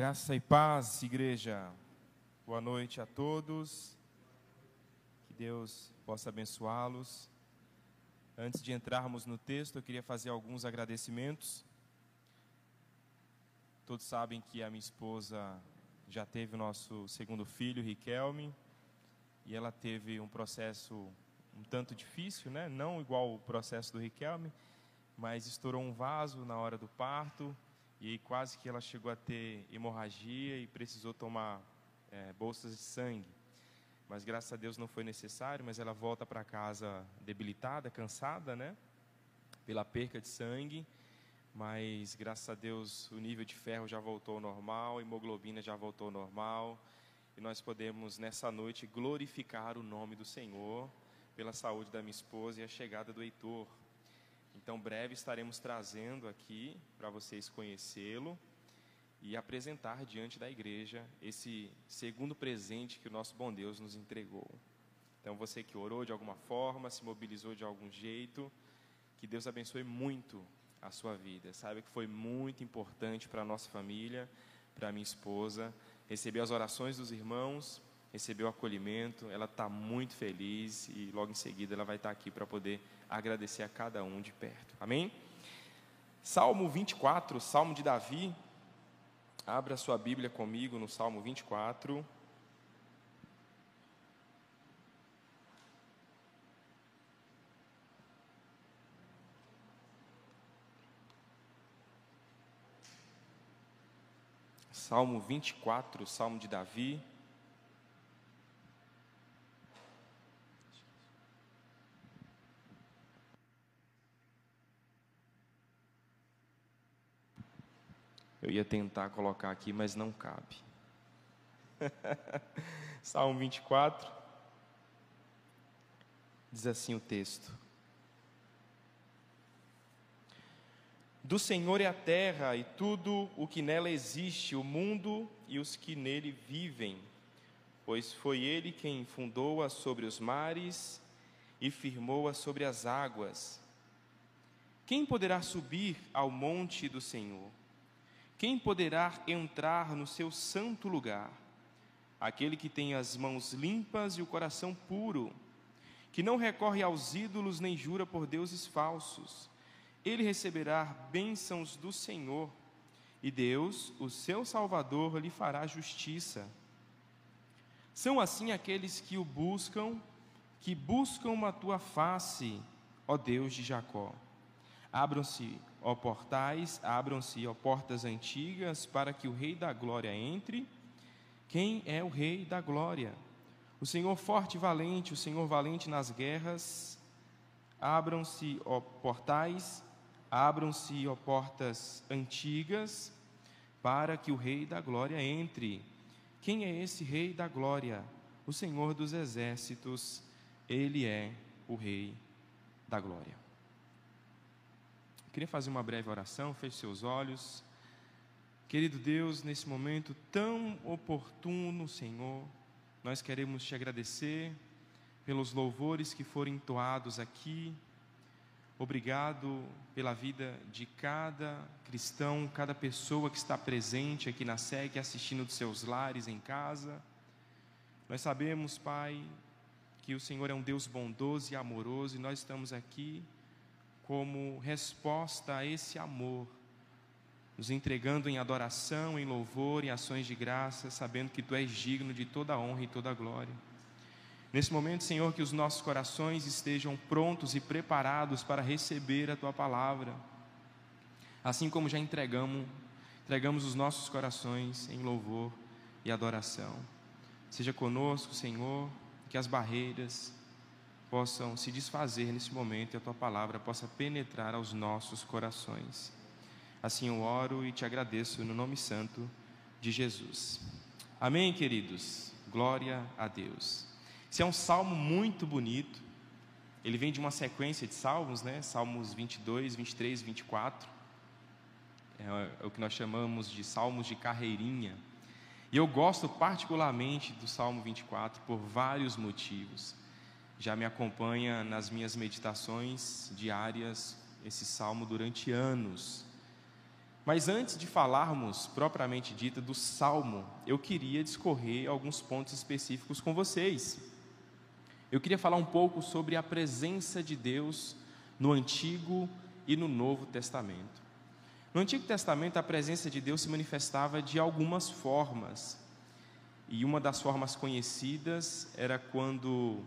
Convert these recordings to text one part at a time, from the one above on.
Graça e paz, igreja. Boa noite a todos. Que Deus possa abençoá-los. Antes de entrarmos no texto, eu queria fazer alguns agradecimentos. Todos sabem que a minha esposa já teve o nosso segundo filho, Riquelme, e ela teve um processo um tanto difícil, né? Não igual o processo do Riquelme, mas estourou um vaso na hora do parto e quase que ela chegou a ter hemorragia e precisou tomar é, bolsas de sangue. Mas graças a Deus não foi necessário, mas ela volta para casa debilitada, cansada, né? Pela perca de sangue. Mas graças a Deus o nível de ferro já voltou ao normal, a hemoglobina já voltou ao normal. E nós podemos nessa noite glorificar o nome do Senhor pela saúde da minha esposa e a chegada do Heitor. Então, breve estaremos trazendo aqui para vocês conhecê-lo e apresentar diante da igreja esse segundo presente que o nosso bom Deus nos entregou. Então, você que orou de alguma forma, se mobilizou de algum jeito, que Deus abençoe muito a sua vida. Saiba que foi muito importante para a nossa família, para a minha esposa, receber as orações dos irmãos, recebeu acolhimento, ela está muito feliz e logo em seguida ela vai estar aqui para poder agradecer a cada um de perto. Amém? Salmo 24, Salmo de Davi. Abra sua Bíblia comigo no Salmo 24. Salmo 24, Salmo de Davi. Eu ia tentar colocar aqui, mas não cabe. Salmo 24. Diz assim o texto: Do Senhor é a terra e tudo o que nela existe, o mundo e os que nele vivem, pois foi Ele quem fundou-a sobre os mares e firmou-a sobre as águas. Quem poderá subir ao monte do Senhor? Quem poderá entrar no seu santo lugar? Aquele que tem as mãos limpas e o coração puro, que não recorre aos ídolos nem jura por deuses falsos. Ele receberá bênçãos do Senhor, e Deus, o seu Salvador, lhe fará justiça. São assim aqueles que o buscam, que buscam a tua face, ó Deus de Jacó. Abram-se ó portais, abram-se, ó portas antigas, para que o Rei da Glória entre. Quem é o Rei da Glória? O Senhor forte e valente, o Senhor valente nas guerras. Abram-se, ó portais, abram-se, ó portas antigas, para que o Rei da Glória entre. Quem é esse Rei da Glória? O Senhor dos Exércitos, ele é o Rei da Glória. Queria fazer uma breve oração, feche seus olhos. Querido Deus, nesse momento tão oportuno, Senhor, nós queremos te agradecer pelos louvores que foram entoados aqui. Obrigado pela vida de cada cristão, cada pessoa que está presente aqui na SEC, assistindo dos seus lares em casa. Nós sabemos, Pai, que o Senhor é um Deus bondoso e amoroso e nós estamos aqui como resposta a esse amor, nos entregando em adoração, em louvor, em ações de graça, sabendo que Tu és digno de toda honra e toda glória. Nesse momento, Senhor, que os nossos corações estejam prontos e preparados para receber a Tua palavra, assim como já entregamos, entregamos os nossos corações em louvor e adoração. Seja conosco, Senhor, que as barreiras, possam se desfazer nesse momento e a tua palavra possa penetrar aos nossos corações. Assim eu oro e te agradeço no nome santo de Jesus. Amém, queridos? Glória a Deus. Esse é um salmo muito bonito. Ele vem de uma sequência de salmos, né? Salmos 22, 23, 24. É o que nós chamamos de salmos de carreirinha. E eu gosto particularmente do Salmo 24 por vários motivos já me acompanha nas minhas meditações diárias esse salmo durante anos. Mas antes de falarmos propriamente dita do salmo, eu queria discorrer alguns pontos específicos com vocês. Eu queria falar um pouco sobre a presença de Deus no Antigo e no Novo Testamento. No Antigo Testamento, a presença de Deus se manifestava de algumas formas. E uma das formas conhecidas era quando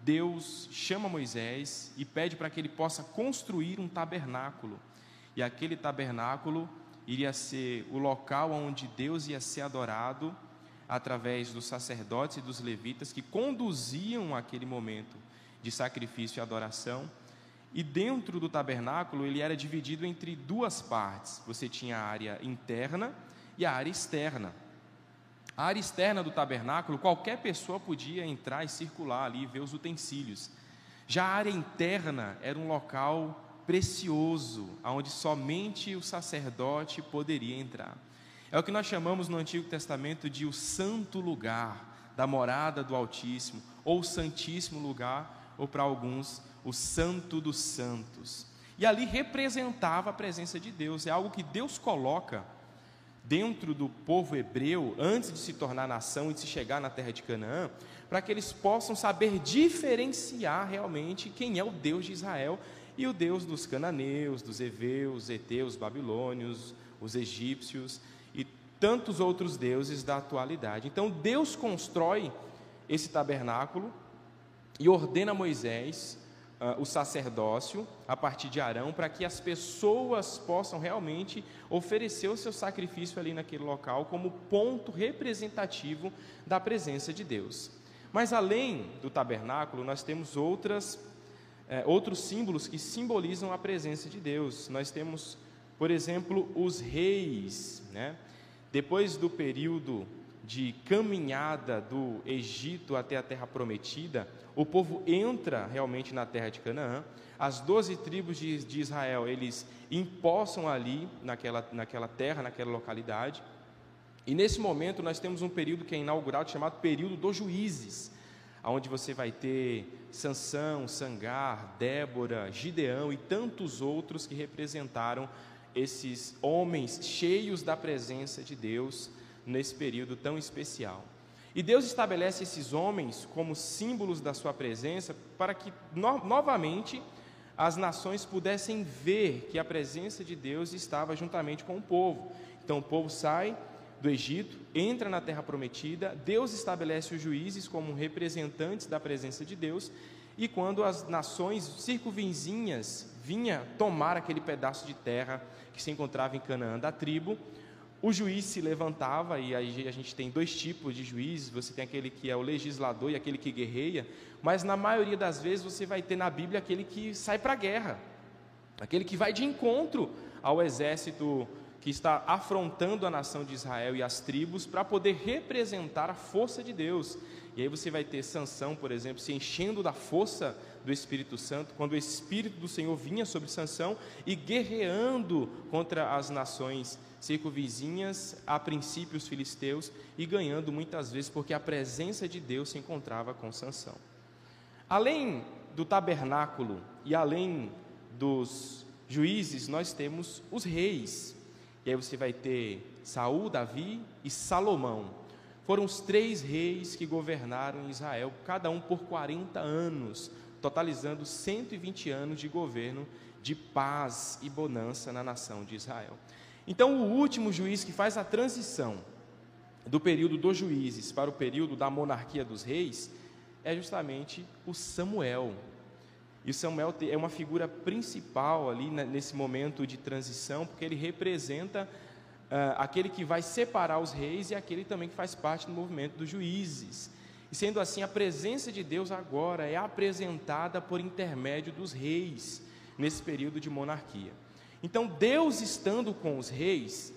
Deus chama Moisés e pede para que ele possa construir um tabernáculo. E aquele tabernáculo iria ser o local onde Deus ia ser adorado através dos sacerdotes e dos levitas que conduziam aquele momento de sacrifício e adoração. E dentro do tabernáculo ele era dividido entre duas partes. Você tinha a área interna e a área externa. A área externa do tabernáculo, qualquer pessoa podia entrar e circular ali ver os utensílios. Já a área interna era um local precioso, aonde somente o sacerdote poderia entrar. É o que nós chamamos no Antigo Testamento de o santo lugar da morada do Altíssimo, ou o santíssimo lugar, ou para alguns, o santo dos santos. E ali representava a presença de Deus, é algo que Deus coloca dentro do povo hebreu, antes de se tornar nação e de se chegar na terra de Canaã, para que eles possam saber diferenciar realmente quem é o Deus de Israel e o Deus dos cananeus, dos heveus, heteus, babilônios, os egípcios e tantos outros deuses da atualidade. Então Deus constrói esse tabernáculo e ordena Moisés uh, o sacerdócio a partir de Arão, para que as pessoas possam realmente oferecer o seu sacrifício ali naquele local como ponto representativo da presença de Deus. Mas além do tabernáculo, nós temos outras, é, outros símbolos que simbolizam a presença de Deus. Nós temos, por exemplo, os reis. Né? Depois do período de caminhada do Egito até a terra prometida, o povo entra realmente na terra de Canaã. As doze tribos de, de Israel, eles empossam ali, naquela, naquela terra, naquela localidade. E nesse momento nós temos um período que é inaugurado chamado período dos juízes, onde você vai ter Sansão, Sangar, Débora, Gideão e tantos outros que representaram esses homens cheios da presença de Deus nesse período tão especial. E Deus estabelece esses homens como símbolos da sua presença para que no, novamente as nações pudessem ver que a presença de Deus estava juntamente com o povo. Então o povo sai do Egito, entra na terra prometida, Deus estabelece os juízes como representantes da presença de Deus, e quando as nações circunvizinhas vinha tomar aquele pedaço de terra que se encontrava em Canaã da tribo, o juiz se levantava, e aí a gente tem dois tipos de juízes: você tem aquele que é o legislador e aquele que guerreia, mas na maioria das vezes você vai ter na Bíblia aquele que sai para a guerra, aquele que vai de encontro ao exército que está afrontando a nação de Israel e as tribos para poder representar a força de Deus. E aí você vai ter Sansão, por exemplo, se enchendo da força do Espírito Santo, quando o Espírito do Senhor vinha sobre Sansão e guerreando contra as nações circunvizinhas, a princípio os filisteus, e ganhando muitas vezes porque a presença de Deus se encontrava com Sansão. Além do tabernáculo e além dos juízes, nós temos os reis. E aí você vai ter Saul, Davi e Salomão. Foram os três reis que governaram Israel, cada um por 40 anos, totalizando 120 anos de governo de paz e bonança na nação de Israel. Então, o último juiz que faz a transição do período dos juízes para o período da monarquia dos reis é justamente o Samuel. E o Samuel é uma figura principal ali nesse momento de transição, porque ele representa uh, aquele que vai separar os reis e aquele também que faz parte do movimento dos juízes. E sendo assim, a presença de Deus agora é apresentada por intermédio dos reis nesse período de monarquia. Então, Deus estando com os reis,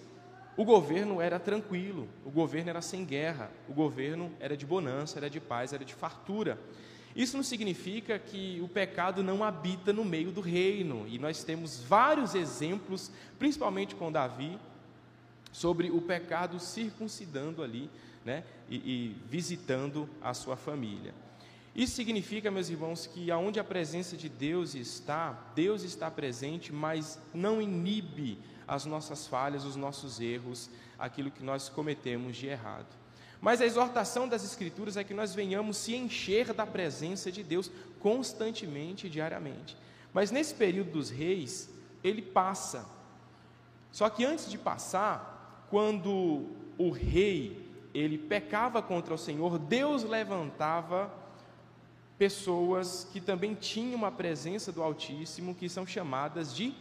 o governo era tranquilo, o governo era sem guerra, o governo era de bonança, era de paz, era de fartura. Isso não significa que o pecado não habita no meio do reino, e nós temos vários exemplos, principalmente com Davi, sobre o pecado circuncidando ali, né, e, e visitando a sua família. Isso significa, meus irmãos, que aonde a presença de Deus está, Deus está presente, mas não inibe as nossas falhas, os nossos erros, aquilo que nós cometemos de errado. Mas a exortação das Escrituras é que nós venhamos se encher da presença de Deus constantemente diariamente. Mas nesse período dos reis, ele passa. Só que antes de passar, quando o rei ele pecava contra o Senhor, Deus levantava pessoas que também tinham a presença do Altíssimo, que são chamadas de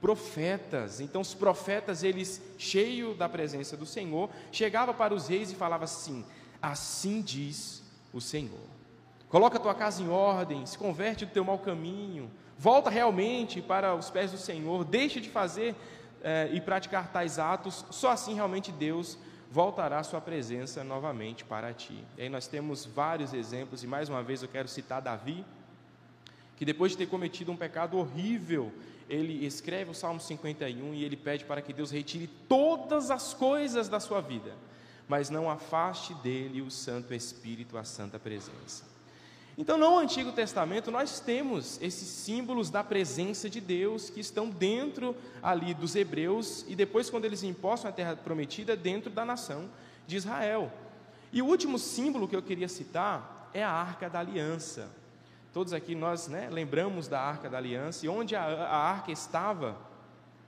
profetas. Então os profetas, eles cheio da presença do Senhor, chegava para os reis e falava assim: Assim diz o Senhor. Coloca a tua casa em ordem, se converte do teu mau caminho, volta realmente para os pés do Senhor, deixa de fazer eh, e praticar tais atos, só assim realmente Deus voltará sua presença novamente para ti. E aí nós temos vários exemplos, e mais uma vez eu quero citar Davi, que depois de ter cometido um pecado horrível, ele escreve o Salmo 51 e ele pede para que Deus retire todas as coisas da sua vida, mas não afaste dele o Santo Espírito, a Santa Presença. Então, no Antigo Testamento, nós temos esses símbolos da presença de Deus que estão dentro ali dos hebreus e depois, quando eles impostam a terra prometida, dentro da nação de Israel. E o último símbolo que eu queria citar é a Arca da Aliança. Todos aqui nós né, lembramos da Arca da Aliança e onde a, a arca estava,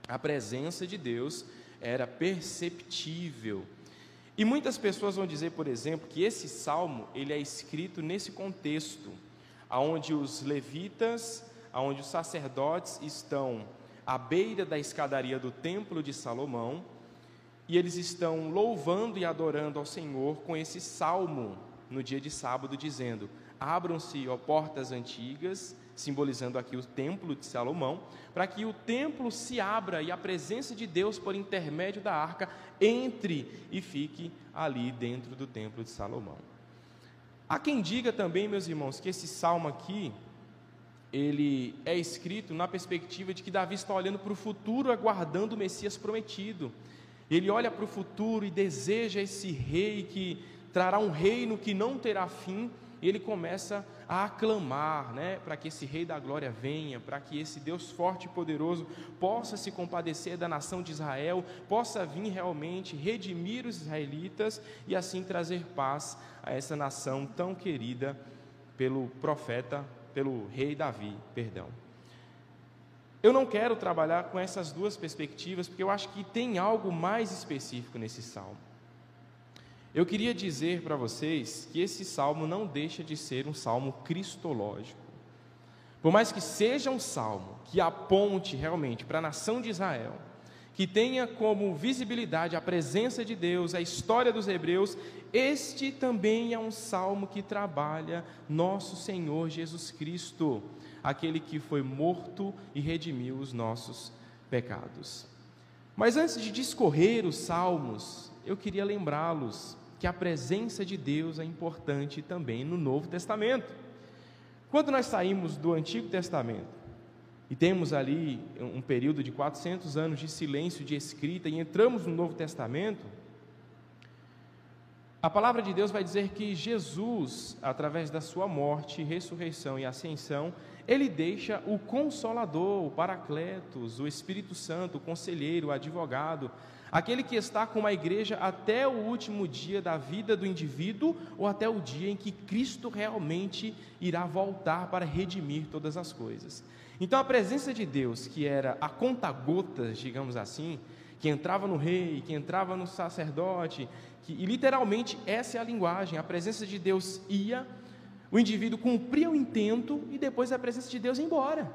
a presença de Deus era perceptível. E muitas pessoas vão dizer, por exemplo, que esse salmo ele é escrito nesse contexto, aonde os levitas, aonde os sacerdotes estão à beira da escadaria do templo de Salomão, e eles estão louvando e adorando ao Senhor com esse salmo no dia de sábado, dizendo: Abram-se, ó portas antigas, simbolizando aqui o templo de Salomão, para que o templo se abra e a presença de Deus, por intermédio da arca, entre e fique ali dentro do templo de Salomão. Há quem diga também, meus irmãos, que esse salmo aqui, ele é escrito na perspectiva de que Davi está olhando para o futuro, aguardando o Messias prometido. Ele olha para o futuro e deseja esse rei que trará um reino que não terá fim, ele começa a aclamar, né, para que esse Rei da Glória venha, para que esse Deus forte e poderoso possa se compadecer da nação de Israel, possa vir realmente redimir os israelitas e assim trazer paz a essa nação tão querida pelo profeta, pelo Rei Davi, perdão. Eu não quero trabalhar com essas duas perspectivas, porque eu acho que tem algo mais específico nesse salmo. Eu queria dizer para vocês que esse salmo não deixa de ser um salmo cristológico. Por mais que seja um salmo que aponte realmente para a nação de Israel, que tenha como visibilidade a presença de Deus, a história dos hebreus, este também é um salmo que trabalha nosso Senhor Jesus Cristo, aquele que foi morto e redimiu os nossos pecados. Mas antes de discorrer os salmos, eu queria lembrá-los que a presença de Deus é importante também no Novo Testamento. Quando nós saímos do Antigo Testamento e temos ali um período de 400 anos de silêncio, de escrita, e entramos no Novo Testamento, a palavra de Deus vai dizer que Jesus, através da sua morte, ressurreição e ascensão, ele deixa o consolador, o paracletos, o Espírito Santo, o conselheiro, o advogado, aquele que está com a igreja até o último dia da vida do indivíduo ou até o dia em que Cristo realmente irá voltar para redimir todas as coisas. Então a presença de Deus, que era a conta-gotas, digamos assim, que entrava no rei, que entrava no sacerdote, que, e literalmente essa é a linguagem, a presença de Deus ia, o indivíduo cumpria o intento e depois a presença de Deus ia embora.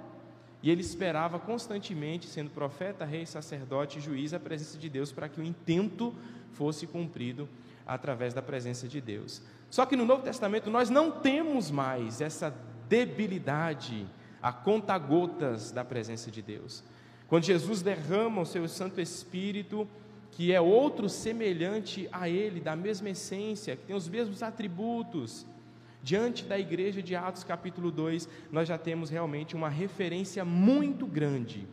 E ele esperava constantemente, sendo profeta, rei, sacerdote juiz, a presença de Deus para que o intento fosse cumprido através da presença de Deus. Só que no Novo Testamento nós não temos mais essa debilidade, a conta-gotas da presença de Deus. Quando Jesus derrama o seu Santo Espírito, que é outro semelhante a Ele, da mesma essência, que tem os mesmos atributos, diante da igreja de Atos capítulo 2, nós já temos realmente uma referência muito grande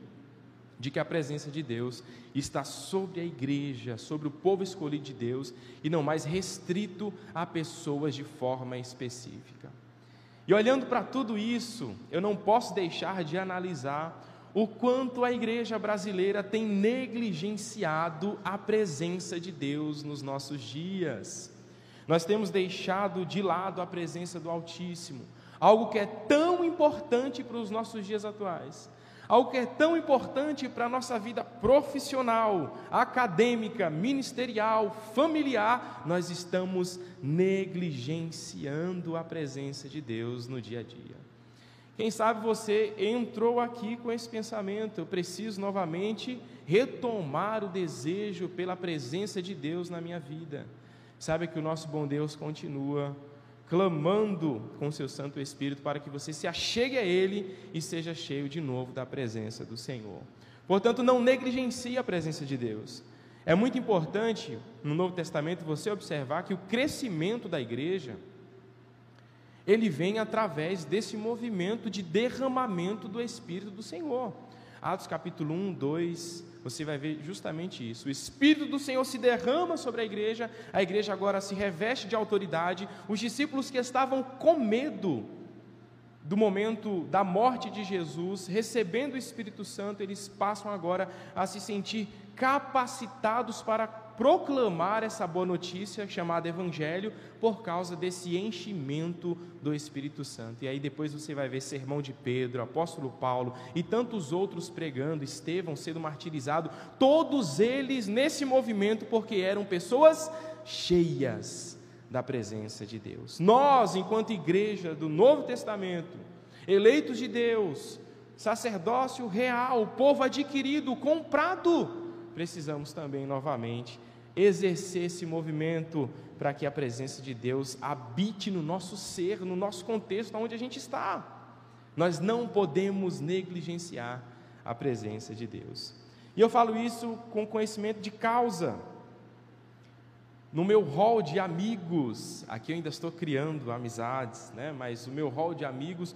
de que a presença de Deus está sobre a igreja, sobre o povo escolhido de Deus e não mais restrito a pessoas de forma específica. E olhando para tudo isso, eu não posso deixar de analisar o quanto a igreja brasileira tem negligenciado a presença de Deus nos nossos dias. Nós temos deixado de lado a presença do Altíssimo, algo que é tão importante para os nossos dias atuais, algo que é tão importante para a nossa vida profissional, acadêmica, ministerial, familiar, nós estamos negligenciando a presença de Deus no dia a dia. Quem sabe você entrou aqui com esse pensamento, eu preciso novamente retomar o desejo pela presença de Deus na minha vida. Sabe que o nosso bom Deus continua clamando com seu Santo Espírito para que você se achegue a Ele e seja cheio de novo da presença do Senhor. Portanto, não negligencie a presença de Deus. É muito importante no Novo Testamento você observar que o crescimento da igreja ele vem através desse movimento de derramamento do Espírito do Senhor. Atos capítulo 1, 2, você vai ver justamente isso. O Espírito do Senhor se derrama sobre a igreja, a igreja agora se reveste de autoridade. Os discípulos que estavam com medo do momento da morte de Jesus, recebendo o Espírito Santo, eles passam agora a se sentir capacitados para proclamar essa boa notícia chamada Evangelho por causa desse enchimento do Espírito Santo. E aí depois você vai ver sermão de Pedro, apóstolo Paulo e tantos outros pregando, Estevão sendo martirizado, todos eles nesse movimento porque eram pessoas cheias da presença de Deus. Nós, enquanto igreja do Novo Testamento, eleitos de Deus, sacerdócio real, povo adquirido, comprado, precisamos também novamente exercer esse movimento para que a presença de Deus habite no nosso ser, no nosso contexto, onde a gente está. Nós não podemos negligenciar a presença de Deus. E eu falo isso com conhecimento de causa. No meu hall de amigos, aqui eu ainda estou criando amizades, né? mas o meu hall de amigos,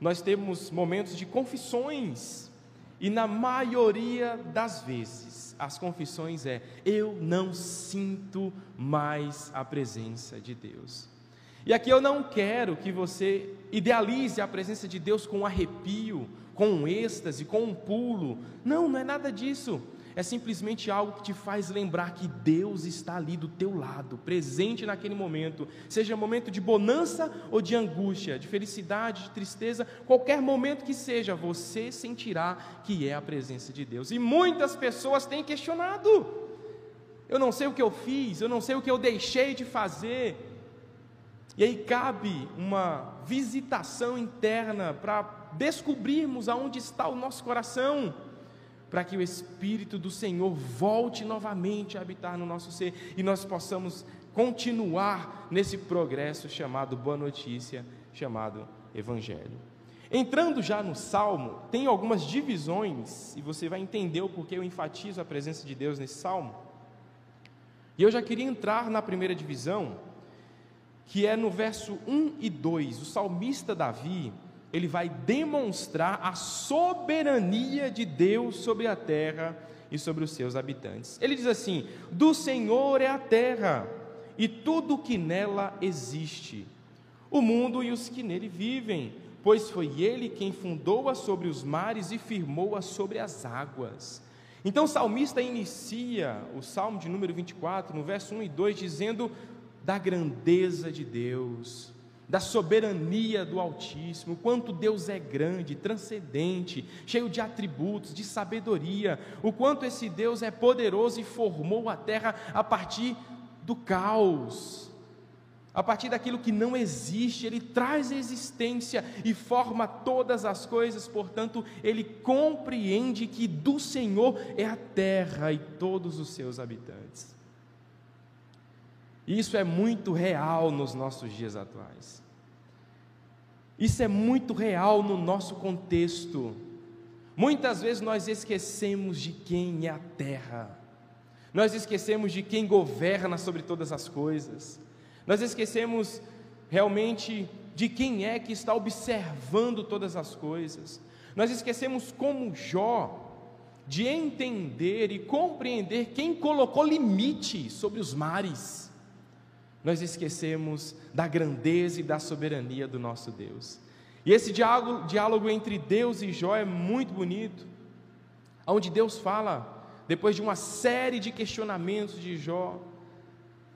nós temos momentos de confissões, e na maioria das vezes, as confissões é: eu não sinto mais a presença de Deus. E aqui eu não quero que você idealize a presença de Deus com um arrepio, com um êxtase, com um pulo. Não, não é nada disso é simplesmente algo que te faz lembrar que Deus está ali do teu lado, presente naquele momento, seja momento de bonança ou de angústia, de felicidade, de tristeza, qualquer momento que seja, você sentirá que é a presença de Deus. E muitas pessoas têm questionado. Eu não sei o que eu fiz, eu não sei o que eu deixei de fazer. E aí cabe uma visitação interna para descobrirmos aonde está o nosso coração para que o Espírito do Senhor volte novamente a habitar no nosso ser e nós possamos continuar nesse progresso chamado Boa Notícia, chamado Evangelho. Entrando já no Salmo, tem algumas divisões, e você vai entender o porquê eu enfatizo a presença de Deus nesse Salmo. E eu já queria entrar na primeira divisão, que é no verso 1 e 2. O salmista Davi, ele vai demonstrar a soberania de Deus sobre a terra e sobre os seus habitantes. Ele diz assim: Do Senhor é a terra e tudo o que nela existe, o mundo e os que nele vivem, pois foi ele quem fundou-a sobre os mares e firmou-a sobre as águas. Então o salmista inicia o salmo de número 24, no verso 1 e 2, dizendo da grandeza de Deus da soberania do Altíssimo, quanto Deus é grande, transcendente, cheio de atributos, de sabedoria, o quanto esse Deus é poderoso e formou a terra a partir do caos, a partir daquilo que não existe, ele traz existência e forma todas as coisas, portanto, ele compreende que do Senhor é a terra e todos os seus habitantes. Isso é muito real nos nossos dias atuais. Isso é muito real no nosso contexto. Muitas vezes nós esquecemos de quem é a terra, nós esquecemos de quem governa sobre todas as coisas, nós esquecemos realmente de quem é que está observando todas as coisas, nós esquecemos como Jó, de entender e compreender quem colocou limite sobre os mares nós esquecemos da grandeza e da soberania do nosso Deus. E esse diálogo, diálogo entre Deus e Jó é muito bonito, onde Deus fala, depois de uma série de questionamentos de Jó,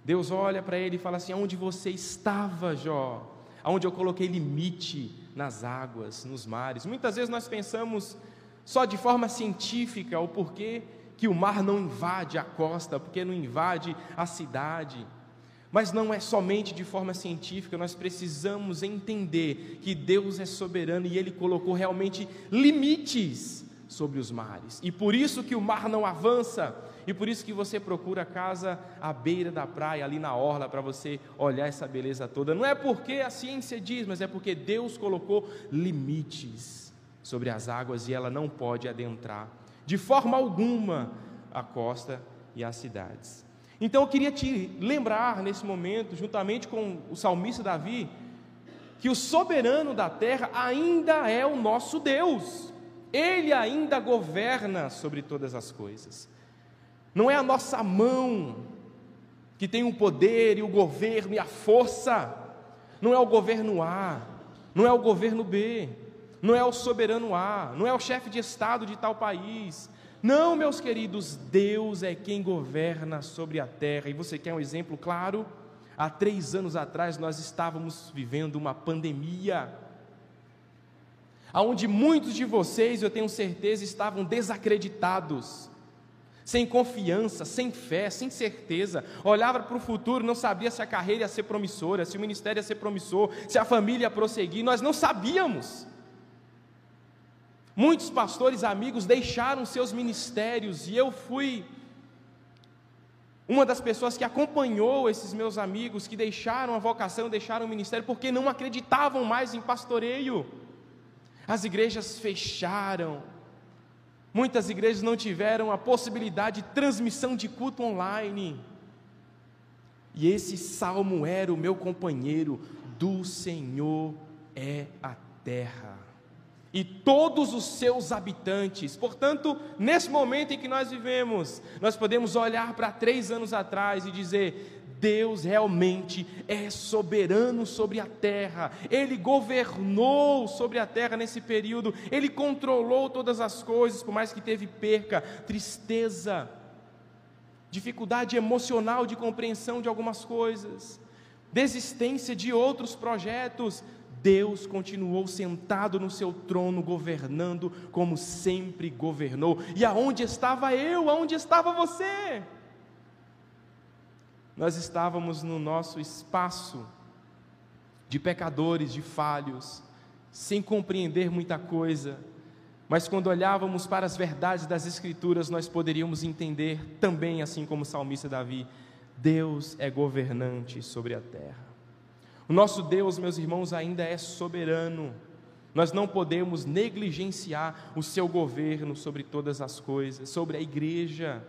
Deus olha para ele e fala assim: Onde você estava, Jó? Onde eu coloquei limite nas águas, nos mares. Muitas vezes nós pensamos só de forma científica o porquê que o mar não invade a costa, porque não invade a cidade. Mas não é somente de forma científica, nós precisamos entender que Deus é soberano e Ele colocou realmente limites sobre os mares. E por isso que o mar não avança, e por isso que você procura casa à beira da praia, ali na orla, para você olhar essa beleza toda. Não é porque a ciência diz, mas é porque Deus colocou limites sobre as águas e ela não pode adentrar de forma alguma a costa e as cidades. Então eu queria te lembrar nesse momento, juntamente com o salmista Davi, que o soberano da terra ainda é o nosso Deus, ele ainda governa sobre todas as coisas. Não é a nossa mão que tem o poder e o governo e a força, não é o governo A, não é o governo B, não é o soberano A, não é o chefe de Estado de tal país, não, meus queridos, Deus é quem governa sobre a terra. E você quer um exemplo claro? Há três anos atrás nós estávamos vivendo uma pandemia, onde muitos de vocês, eu tenho certeza, estavam desacreditados, sem confiança, sem fé, sem certeza, olhava para o futuro, não sabia se a carreira ia ser promissora, se o ministério ia ser promissor, se a família ia prosseguir, nós não sabíamos. Muitos pastores amigos deixaram seus ministérios e eu fui uma das pessoas que acompanhou esses meus amigos que deixaram a vocação, deixaram o ministério porque não acreditavam mais em pastoreio. As igrejas fecharam. Muitas igrejas não tiveram a possibilidade de transmissão de culto online. E esse salmo era o meu companheiro: do Senhor é a terra e todos os seus habitantes. Portanto, nesse momento em que nós vivemos, nós podemos olhar para três anos atrás e dizer: Deus realmente é soberano sobre a terra, Ele governou sobre a terra nesse período, Ele controlou todas as coisas, por mais que teve perca, tristeza, dificuldade emocional de compreensão de algumas coisas, desistência de outros projetos, Deus continuou sentado no seu trono, governando como sempre governou. E aonde estava eu? Aonde estava você? Nós estávamos no nosso espaço de pecadores, de falhos, sem compreender muita coisa, mas quando olhávamos para as verdades das Escrituras, nós poderíamos entender também, assim como o salmista Davi: Deus é governante sobre a terra. O nosso Deus, meus irmãos, ainda é soberano. Nós não podemos negligenciar o seu governo sobre todas as coisas, sobre a igreja.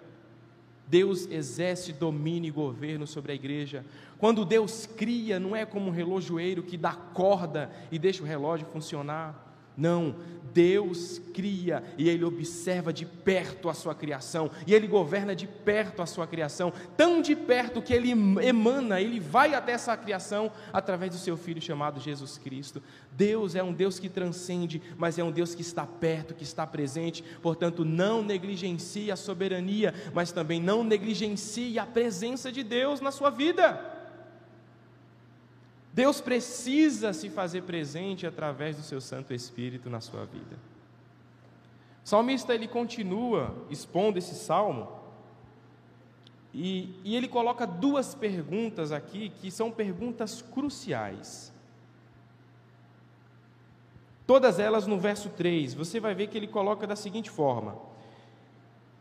Deus exerce domínio e governo sobre a igreja. Quando Deus cria, não é como um relojoeiro que dá corda e deixa o relógio funcionar. Não, Deus cria e Ele observa de perto a sua criação, e Ele governa de perto a sua criação, tão de perto que Ele emana, Ele vai até essa criação através do seu Filho chamado Jesus Cristo. Deus é um Deus que transcende, mas é um Deus que está perto, que está presente, portanto, não negligencie a soberania, mas também não negligencie a presença de Deus na sua vida. Deus precisa se fazer presente através do seu Santo Espírito na sua vida. O salmista ele continua expondo esse salmo e, e ele coloca duas perguntas aqui que são perguntas cruciais. Todas elas no verso 3, você vai ver que ele coloca da seguinte forma: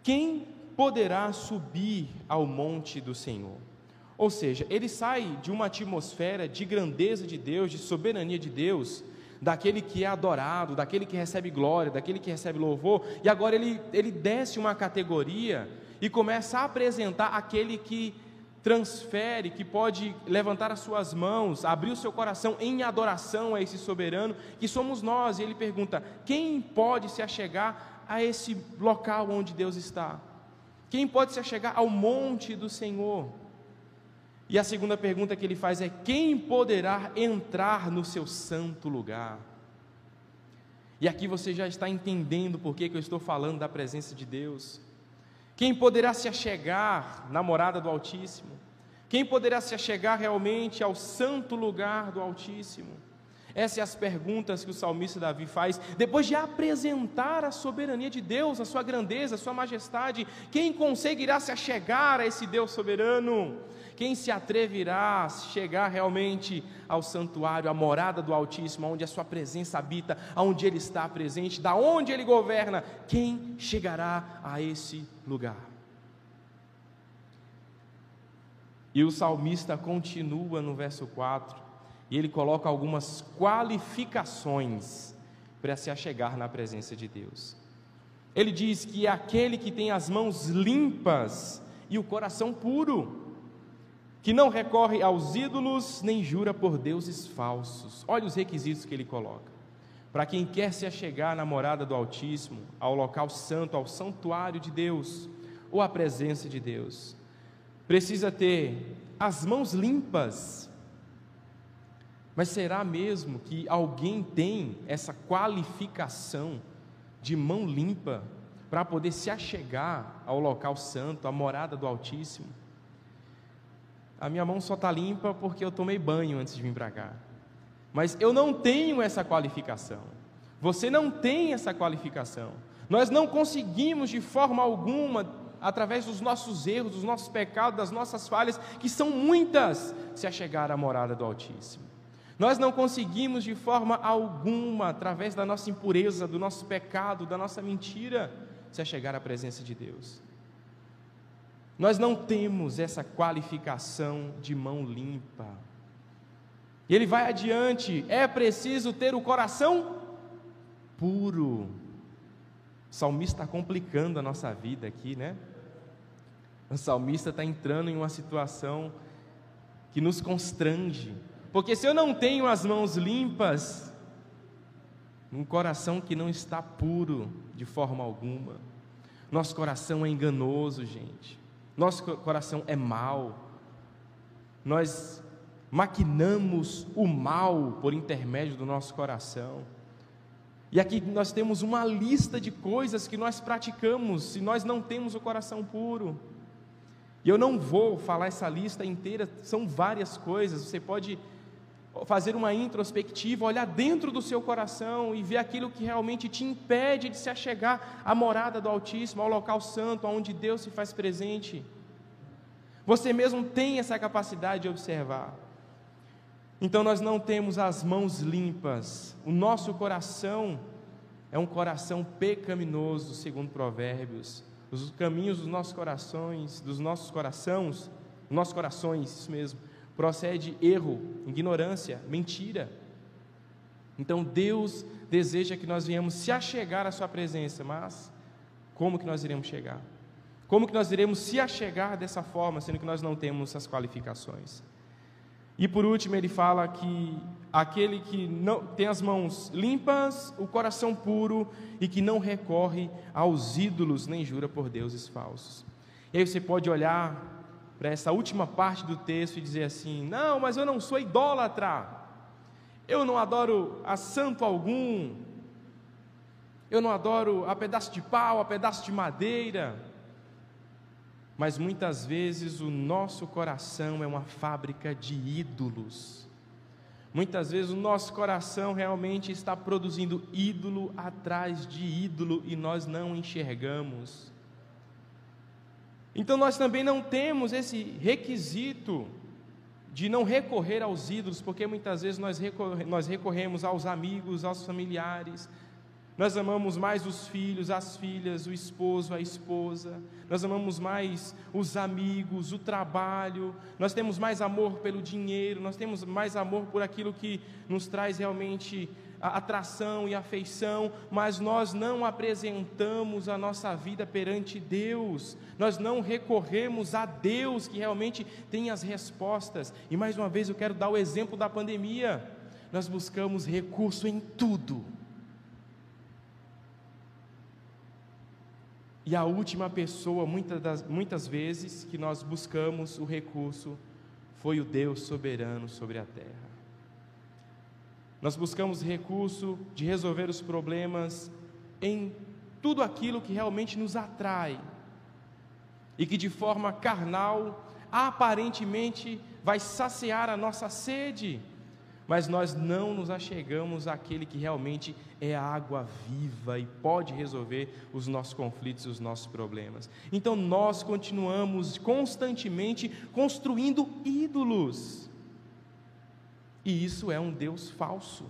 Quem poderá subir ao monte do Senhor? Ou seja, ele sai de uma atmosfera de grandeza de Deus, de soberania de Deus, daquele que é adorado, daquele que recebe glória, daquele que recebe louvor, e agora ele, ele desce uma categoria e começa a apresentar aquele que transfere, que pode levantar as suas mãos, abrir o seu coração em adoração a esse soberano, que somos nós. E ele pergunta: quem pode se achegar a esse local onde Deus está? Quem pode se achegar ao monte do Senhor? E a segunda pergunta que ele faz é: quem poderá entrar no seu santo lugar? E aqui você já está entendendo por que, eu estou falando da presença de Deus. Quem poderá se achegar na morada do Altíssimo? Quem poderá se achegar realmente ao santo lugar do Altíssimo? Essas são as perguntas que o salmista Davi faz, depois de apresentar a soberania de Deus, a sua grandeza, a sua majestade. Quem conseguirá se achegar a esse Deus soberano? Quem se atreverá a chegar realmente ao santuário, à morada do Altíssimo, onde a sua presença habita, aonde ele está presente, da onde ele governa? Quem chegará a esse lugar? E o salmista continua no verso 4, e ele coloca algumas qualificações para se achegar na presença de Deus. Ele diz que é aquele que tem as mãos limpas e o coração puro, que não recorre aos ídolos nem jura por deuses falsos. Olha os requisitos que ele coloca. Para quem quer se achegar na morada do Altíssimo, ao local santo, ao santuário de Deus, ou à presença de Deus, precisa ter as mãos limpas mas será mesmo que alguém tem essa qualificação de mão limpa para poder se achegar ao local santo, à morada do Altíssimo? A minha mão só está limpa porque eu tomei banho antes de vir para cá. Mas eu não tenho essa qualificação. Você não tem essa qualificação. Nós não conseguimos de forma alguma, através dos nossos erros, dos nossos pecados, das nossas falhas, que são muitas, se achegar à morada do Altíssimo. Nós não conseguimos de forma alguma, através da nossa impureza, do nosso pecado, da nossa mentira, se achegar à presença de Deus. Nós não temos essa qualificação de mão limpa. E ele vai adiante: é preciso ter o coração puro. O salmista está complicando a nossa vida aqui, né? O salmista está entrando em uma situação que nos constrange. Porque se eu não tenho as mãos limpas, um coração que não está puro de forma alguma, nosso coração é enganoso, gente. Nosso coração é mau. Nós maquinamos o mal por intermédio do nosso coração. E aqui nós temos uma lista de coisas que nós praticamos se nós não temos o coração puro. E eu não vou falar essa lista inteira, são várias coisas. Você pode fazer uma introspectiva, olhar dentro do seu coração e ver aquilo que realmente te impede de se achegar à morada do Altíssimo, ao local santo, onde Deus se faz presente. Você mesmo tem essa capacidade de observar. Então nós não temos as mãos limpas, o nosso coração é um coração pecaminoso, segundo Provérbios. Os caminhos dos nossos corações, dos nossos corações, nossos corações, isso mesmo, procede erro, ignorância, mentira. Então Deus deseja que nós venhamos se achegar à Sua presença, mas como que nós iremos chegar? Como que nós iremos se achegar dessa forma, sendo que nós não temos as qualificações? E por último, ele fala que aquele que não tem as mãos limpas, o coração puro e que não recorre aos ídolos nem jura por deuses falsos. E aí você pode olhar para essa última parte do texto e dizer assim: não, mas eu não sou idólatra, eu não adoro a santo algum, eu não adoro a pedaço de pau, a pedaço de madeira. Mas muitas vezes o nosso coração é uma fábrica de ídolos. Muitas vezes o nosso coração realmente está produzindo ídolo atrás de ídolo e nós não enxergamos. Então nós também não temos esse requisito de não recorrer aos ídolos, porque muitas vezes nós, nós recorremos aos amigos, aos familiares, nós amamos mais os filhos, as filhas, o esposo, a esposa, nós amamos mais os amigos, o trabalho, nós temos mais amor pelo dinheiro, nós temos mais amor por aquilo que nos traz realmente atração e afeição, mas nós não apresentamos a nossa vida perante Deus, nós não recorremos a Deus que realmente tem as respostas. E mais uma vez eu quero dar o exemplo da pandemia. Nós buscamos recurso em tudo. E a última pessoa, muitas, das, muitas vezes, que nós buscamos o recurso foi o Deus soberano sobre a terra. Nós buscamos recurso de resolver os problemas em tudo aquilo que realmente nos atrai e que de forma carnal, aparentemente, vai saciar a nossa sede, mas nós não nos achegamos àquele que realmente é a água viva e pode resolver os nossos conflitos, os nossos problemas. Então nós continuamos constantemente construindo ídolos. E isso é um Deus falso.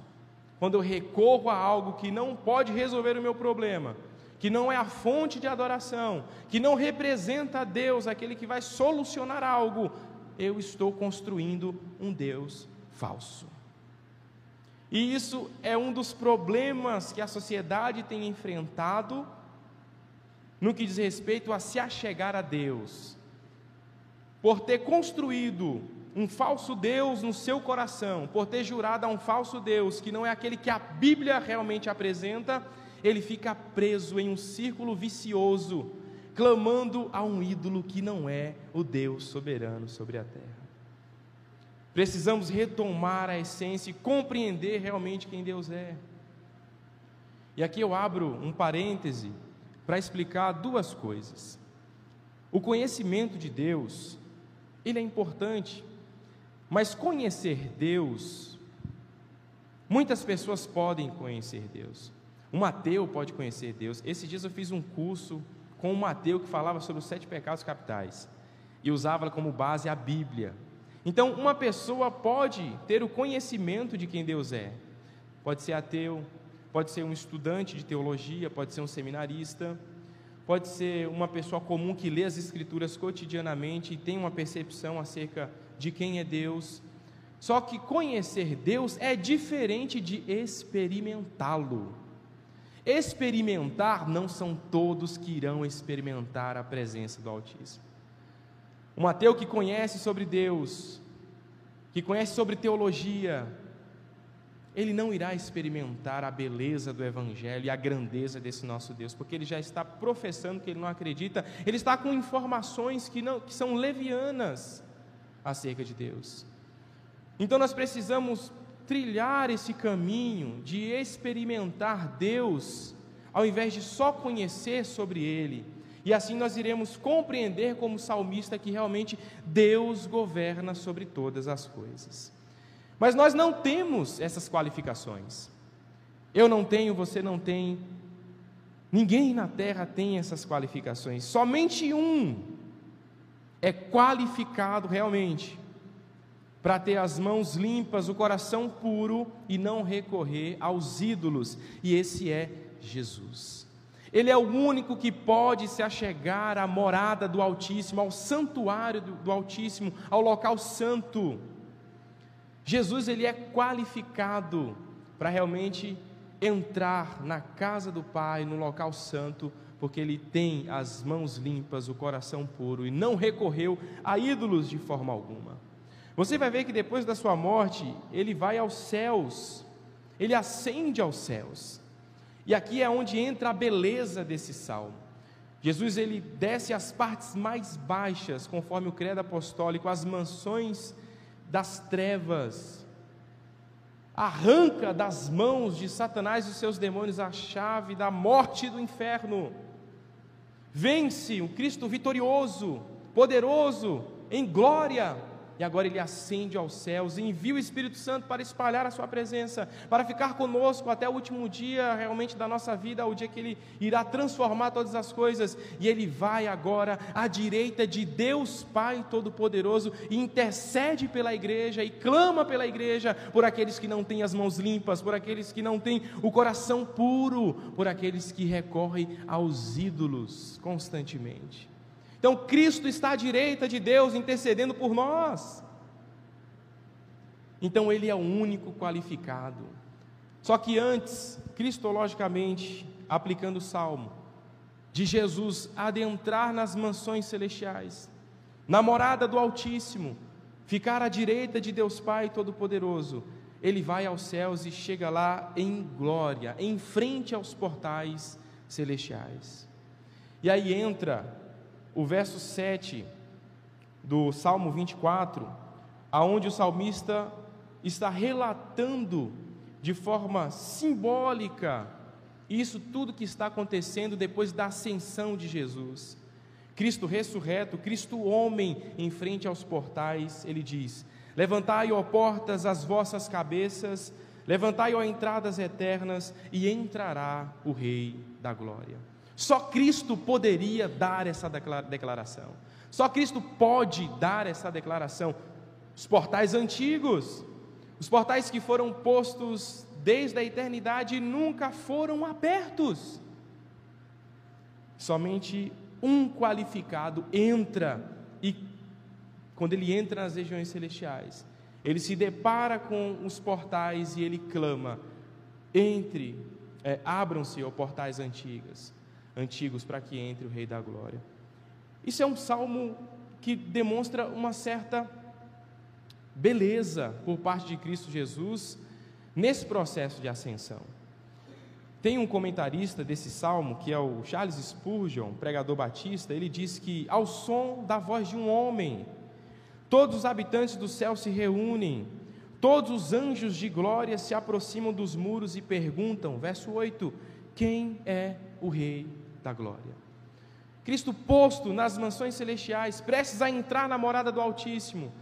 Quando eu recorro a algo que não pode resolver o meu problema, que não é a fonte de adoração, que não representa a Deus, aquele que vai solucionar algo, eu estou construindo um Deus falso. E isso é um dos problemas que a sociedade tem enfrentado no que diz respeito a se achegar a Deus. Por ter construído um falso Deus no seu coração, por ter jurado a um falso Deus que não é aquele que a Bíblia realmente apresenta, ele fica preso em um círculo vicioso, clamando a um ídolo que não é o Deus soberano sobre a terra. Precisamos retomar a essência e compreender realmente quem Deus é. E aqui eu abro um parêntese para explicar duas coisas. O conhecimento de Deus, ele é importante, mas conhecer Deus, muitas pessoas podem conhecer Deus. Um ateu pode conhecer Deus. Esses dias eu fiz um curso com um ateu que falava sobre os sete pecados capitais e usava como base a Bíblia. Então, uma pessoa pode ter o conhecimento de quem Deus é. Pode ser ateu, pode ser um estudante de teologia, pode ser um seminarista, pode ser uma pessoa comum que lê as Escrituras cotidianamente e tem uma percepção acerca de quem é Deus. Só que conhecer Deus é diferente de experimentá-lo. Experimentar não são todos que irão experimentar a presença do Altíssimo. Um ateu que conhece sobre Deus, que conhece sobre teologia, ele não irá experimentar a beleza do Evangelho e a grandeza desse nosso Deus, porque ele já está professando que ele não acredita, ele está com informações que, não, que são levianas acerca de Deus. Então nós precisamos trilhar esse caminho de experimentar Deus, ao invés de só conhecer sobre Ele e assim nós iremos compreender, como salmista, que realmente Deus governa sobre todas as coisas. Mas nós não temos essas qualificações. Eu não tenho, você não tem. Ninguém na terra tem essas qualificações. Somente um é qualificado realmente para ter as mãos limpas, o coração puro e não recorrer aos ídolos, e esse é Jesus. Ele é o único que pode se achegar à morada do Altíssimo, ao santuário do, Altíssimo, ao local santo. Jesus ele é qualificado para realmente entrar na casa do Pai, no local santo, porque ele tem as mãos limpas, o coração puro e não recorreu a ídolos de forma alguma. Você vai ver que depois da sua morte, ele vai aos céus, ele ascende aos céus. E aqui é onde entra a beleza desse salmo. Jesus ele desce às partes mais baixas, conforme o credo apostólico, as mansões das trevas. Arranca das mãos de Satanás e seus demônios a chave da morte e do inferno. Vence um Cristo vitorioso, poderoso, em glória e agora ele ascende aos céus e envia o Espírito Santo para espalhar a sua presença, para ficar conosco até o último dia realmente da nossa vida, o dia que ele irá transformar todas as coisas, e ele vai agora à direita de Deus Pai Todo-Poderoso e intercede pela igreja e clama pela igreja por aqueles que não têm as mãos limpas, por aqueles que não têm o coração puro, por aqueles que recorrem aos ídolos constantemente. Então Cristo está à direita de Deus intercedendo por nós. Então Ele é o único qualificado. Só que antes, cristologicamente, aplicando o salmo, de Jesus adentrar nas mansões celestiais, na morada do Altíssimo, ficar à direita de Deus Pai Todo-Poderoso, ele vai aos céus e chega lá em glória, em frente aos portais celestiais. E aí entra o verso 7 do Salmo 24, aonde o salmista está relatando de forma simbólica isso tudo que está acontecendo depois da ascensão de Jesus. Cristo ressurreto, Cristo homem em frente aos portais, ele diz: Levantai, ó portas, as vossas cabeças, levantai, ó entradas eternas, e entrará o Rei da Glória. Só Cristo poderia dar essa declaração. Só Cristo pode dar essa declaração. Os portais antigos, os portais que foram postos desde a eternidade nunca foram abertos. Somente um qualificado entra e quando ele entra nas regiões celestiais, ele se depara com os portais e ele clama: entre, é, abram-se os portais antigos, antigos para que entre o Rei da Glória. Isso é um salmo que demonstra uma certa beleza por parte de Cristo Jesus nesse processo de ascensão. Tem um comentarista desse salmo, que é o Charles Spurgeon, pregador batista, ele diz que ao som da voz de um homem, todos os habitantes do céu se reúnem, todos os anjos de glória se aproximam dos muros e perguntam, verso 8: Quem é o Rei da glória? Cristo posto nas mansões celestiais, prestes a entrar na morada do Altíssimo,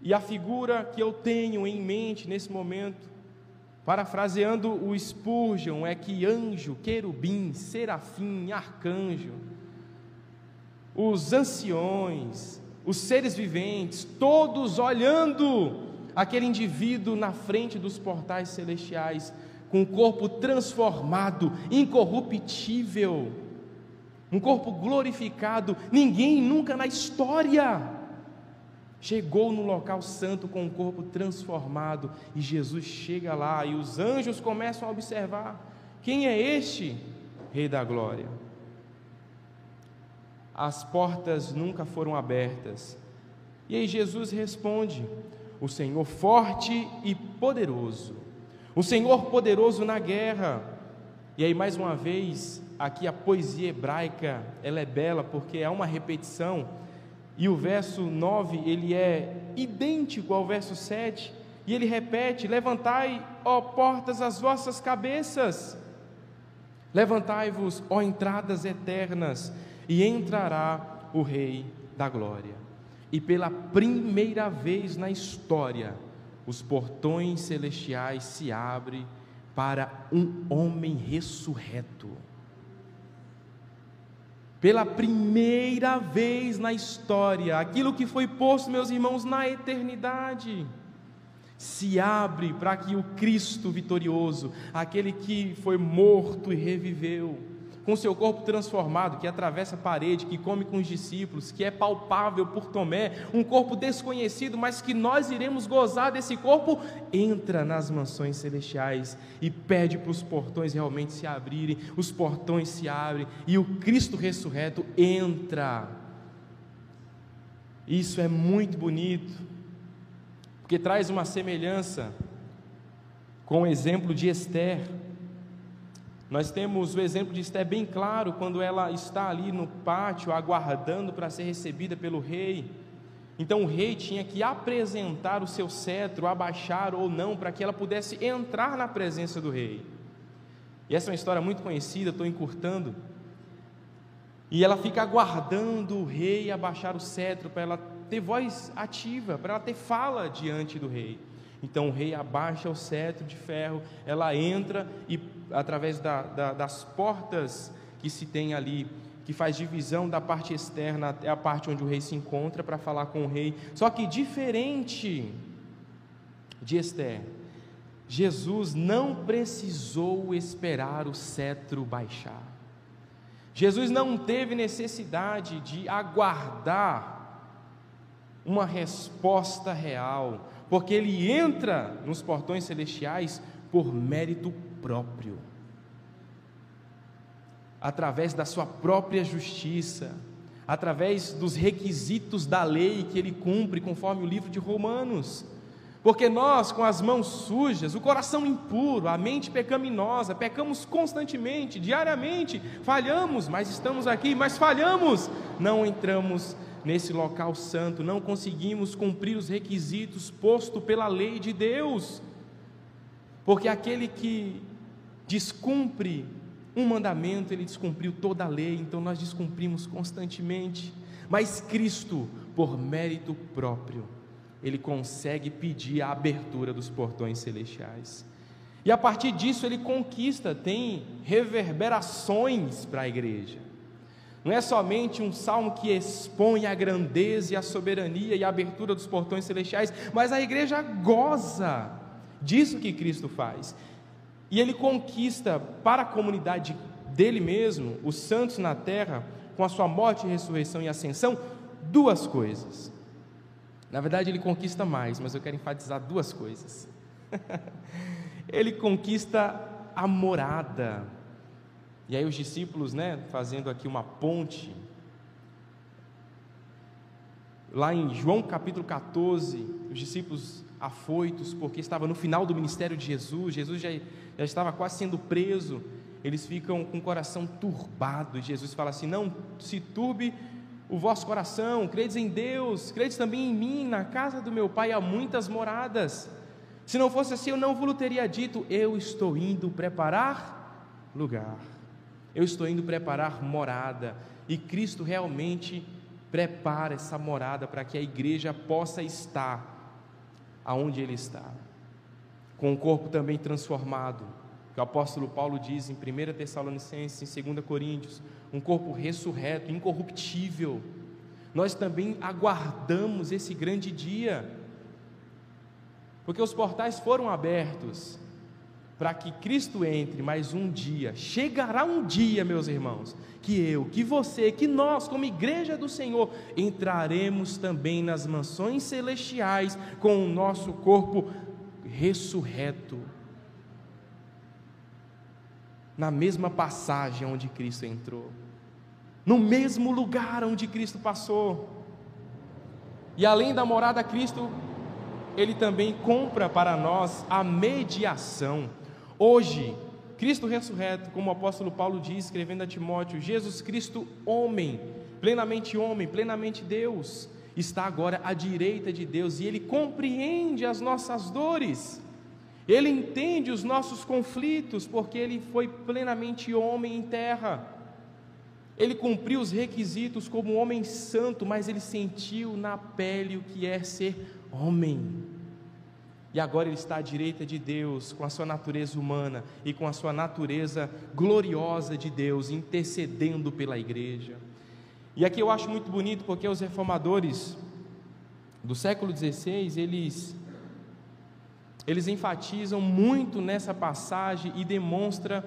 e a figura que eu tenho em mente nesse momento Parafraseando o Spurgeon, é que anjo, querubim, serafim, arcanjo, os anciões, os seres viventes, todos olhando aquele indivíduo na frente dos portais celestiais, com o corpo transformado, incorruptível, um corpo glorificado, ninguém nunca na história Chegou no local santo com o corpo transformado e Jesus chega lá e os anjos começam a observar: quem é este Rei da Glória? As portas nunca foram abertas. E aí Jesus responde: O Senhor forte e poderoso, o Senhor poderoso na guerra. E aí mais uma vez, aqui a poesia hebraica, ela é bela porque é uma repetição e o verso 9, ele é idêntico ao verso 7, e ele repete: Levantai, ó portas, as vossas cabeças, levantai-vos, ó entradas eternas, e entrará o Rei da Glória. E pela primeira vez na história, os portões celestiais se abrem para um homem ressurreto. Pela primeira vez na história, aquilo que foi posto, meus irmãos, na eternidade, se abre para que o Cristo vitorioso, aquele que foi morto e reviveu, com seu corpo transformado, que atravessa a parede, que come com os discípulos, que é palpável por Tomé, um corpo desconhecido, mas que nós iremos gozar desse corpo, entra nas mansões celestiais e pede para os portões realmente se abrirem, os portões se abrem e o Cristo ressurreto entra. Isso é muito bonito, porque traz uma semelhança com o exemplo de Esther. Nós temos o exemplo de Esté bem claro quando ela está ali no pátio aguardando para ser recebida pelo rei. Então o rei tinha que apresentar o seu cetro, abaixar ou não, para que ela pudesse entrar na presença do rei. E essa é uma história muito conhecida, estou encurtando. E ela fica aguardando o rei abaixar o cetro para ela ter voz ativa, para ela ter fala diante do rei. Então o rei abaixa o cetro de ferro, ela entra e através da, da, das portas que se tem ali, que faz divisão da parte externa até a parte onde o rei se encontra para falar com o rei. Só que diferente de Esther, Jesus não precisou esperar o cetro baixar. Jesus não teve necessidade de aguardar uma resposta real, porque ele entra nos portões celestiais por mérito próprio, através da sua própria justiça, através dos requisitos da lei que ele cumpre, conforme o livro de Romanos. Porque nós, com as mãos sujas, o coração impuro, a mente pecaminosa, pecamos constantemente, diariamente, falhamos, mas estamos aqui, mas falhamos, não entramos nesse local santo, não conseguimos cumprir os requisitos postos pela lei de Deus, porque aquele que descumpre um mandamento, ele descumpriu toda a lei, então nós descumprimos constantemente, mas Cristo, por mérito próprio, ele consegue pedir a abertura dos portões celestiais. E a partir disso ele conquista, tem reverberações para a igreja. Não é somente um salmo que expõe a grandeza e a soberania e a abertura dos portões celestiais, mas a igreja goza disso que Cristo faz. E ele conquista para a comunidade dele mesmo, os santos na terra, com a sua morte, ressurreição e ascensão, duas coisas. Na verdade, ele conquista mais, mas eu quero enfatizar duas coisas. ele conquista a morada. E aí os discípulos, né, fazendo aqui uma ponte, lá em João capítulo 14, os discípulos afoitos, porque estava no final do ministério de Jesus, Jesus já, já estava quase sendo preso, eles ficam com o coração turbado, e Jesus fala assim: Não se turbe o vosso coração, credes em Deus, credes também em mim, na casa do meu Pai há muitas moradas. Se não fosse assim, eu não vos teria dito: Eu estou indo preparar lugar, eu estou indo preparar morada, e Cristo realmente prepara essa morada para que a igreja possa estar aonde ele está, com o corpo também transformado, que o apóstolo Paulo diz em 1 Tessalonicenses, em 2 Coríntios, um corpo ressurreto, incorruptível. Nós também aguardamos esse grande dia, porque os portais foram abertos para que Cristo entre, mas um dia, chegará um dia, meus irmãos, que eu, que você, que nós, como igreja do Senhor, entraremos também nas mansões celestiais com o nosso corpo ressurreto. Na mesma passagem onde Cristo entrou, no mesmo lugar onde Cristo passou. E além da morada Cristo, ele também compra para nós a mediação. Hoje, Cristo ressurreto, como o apóstolo Paulo diz, escrevendo a Timóteo, Jesus Cristo, homem, plenamente homem, plenamente Deus, está agora à direita de Deus e ele compreende as nossas dores. Ele entende os nossos conflitos, porque ele foi plenamente homem em terra. Ele cumpriu os requisitos como homem santo, mas ele sentiu na pele o que é ser homem. E agora ele está à direita de Deus, com a sua natureza humana e com a sua natureza gloriosa de Deus, intercedendo pela igreja. E aqui eu acho muito bonito porque os reformadores do século XVI, eles eles enfatizam muito nessa passagem e demonstra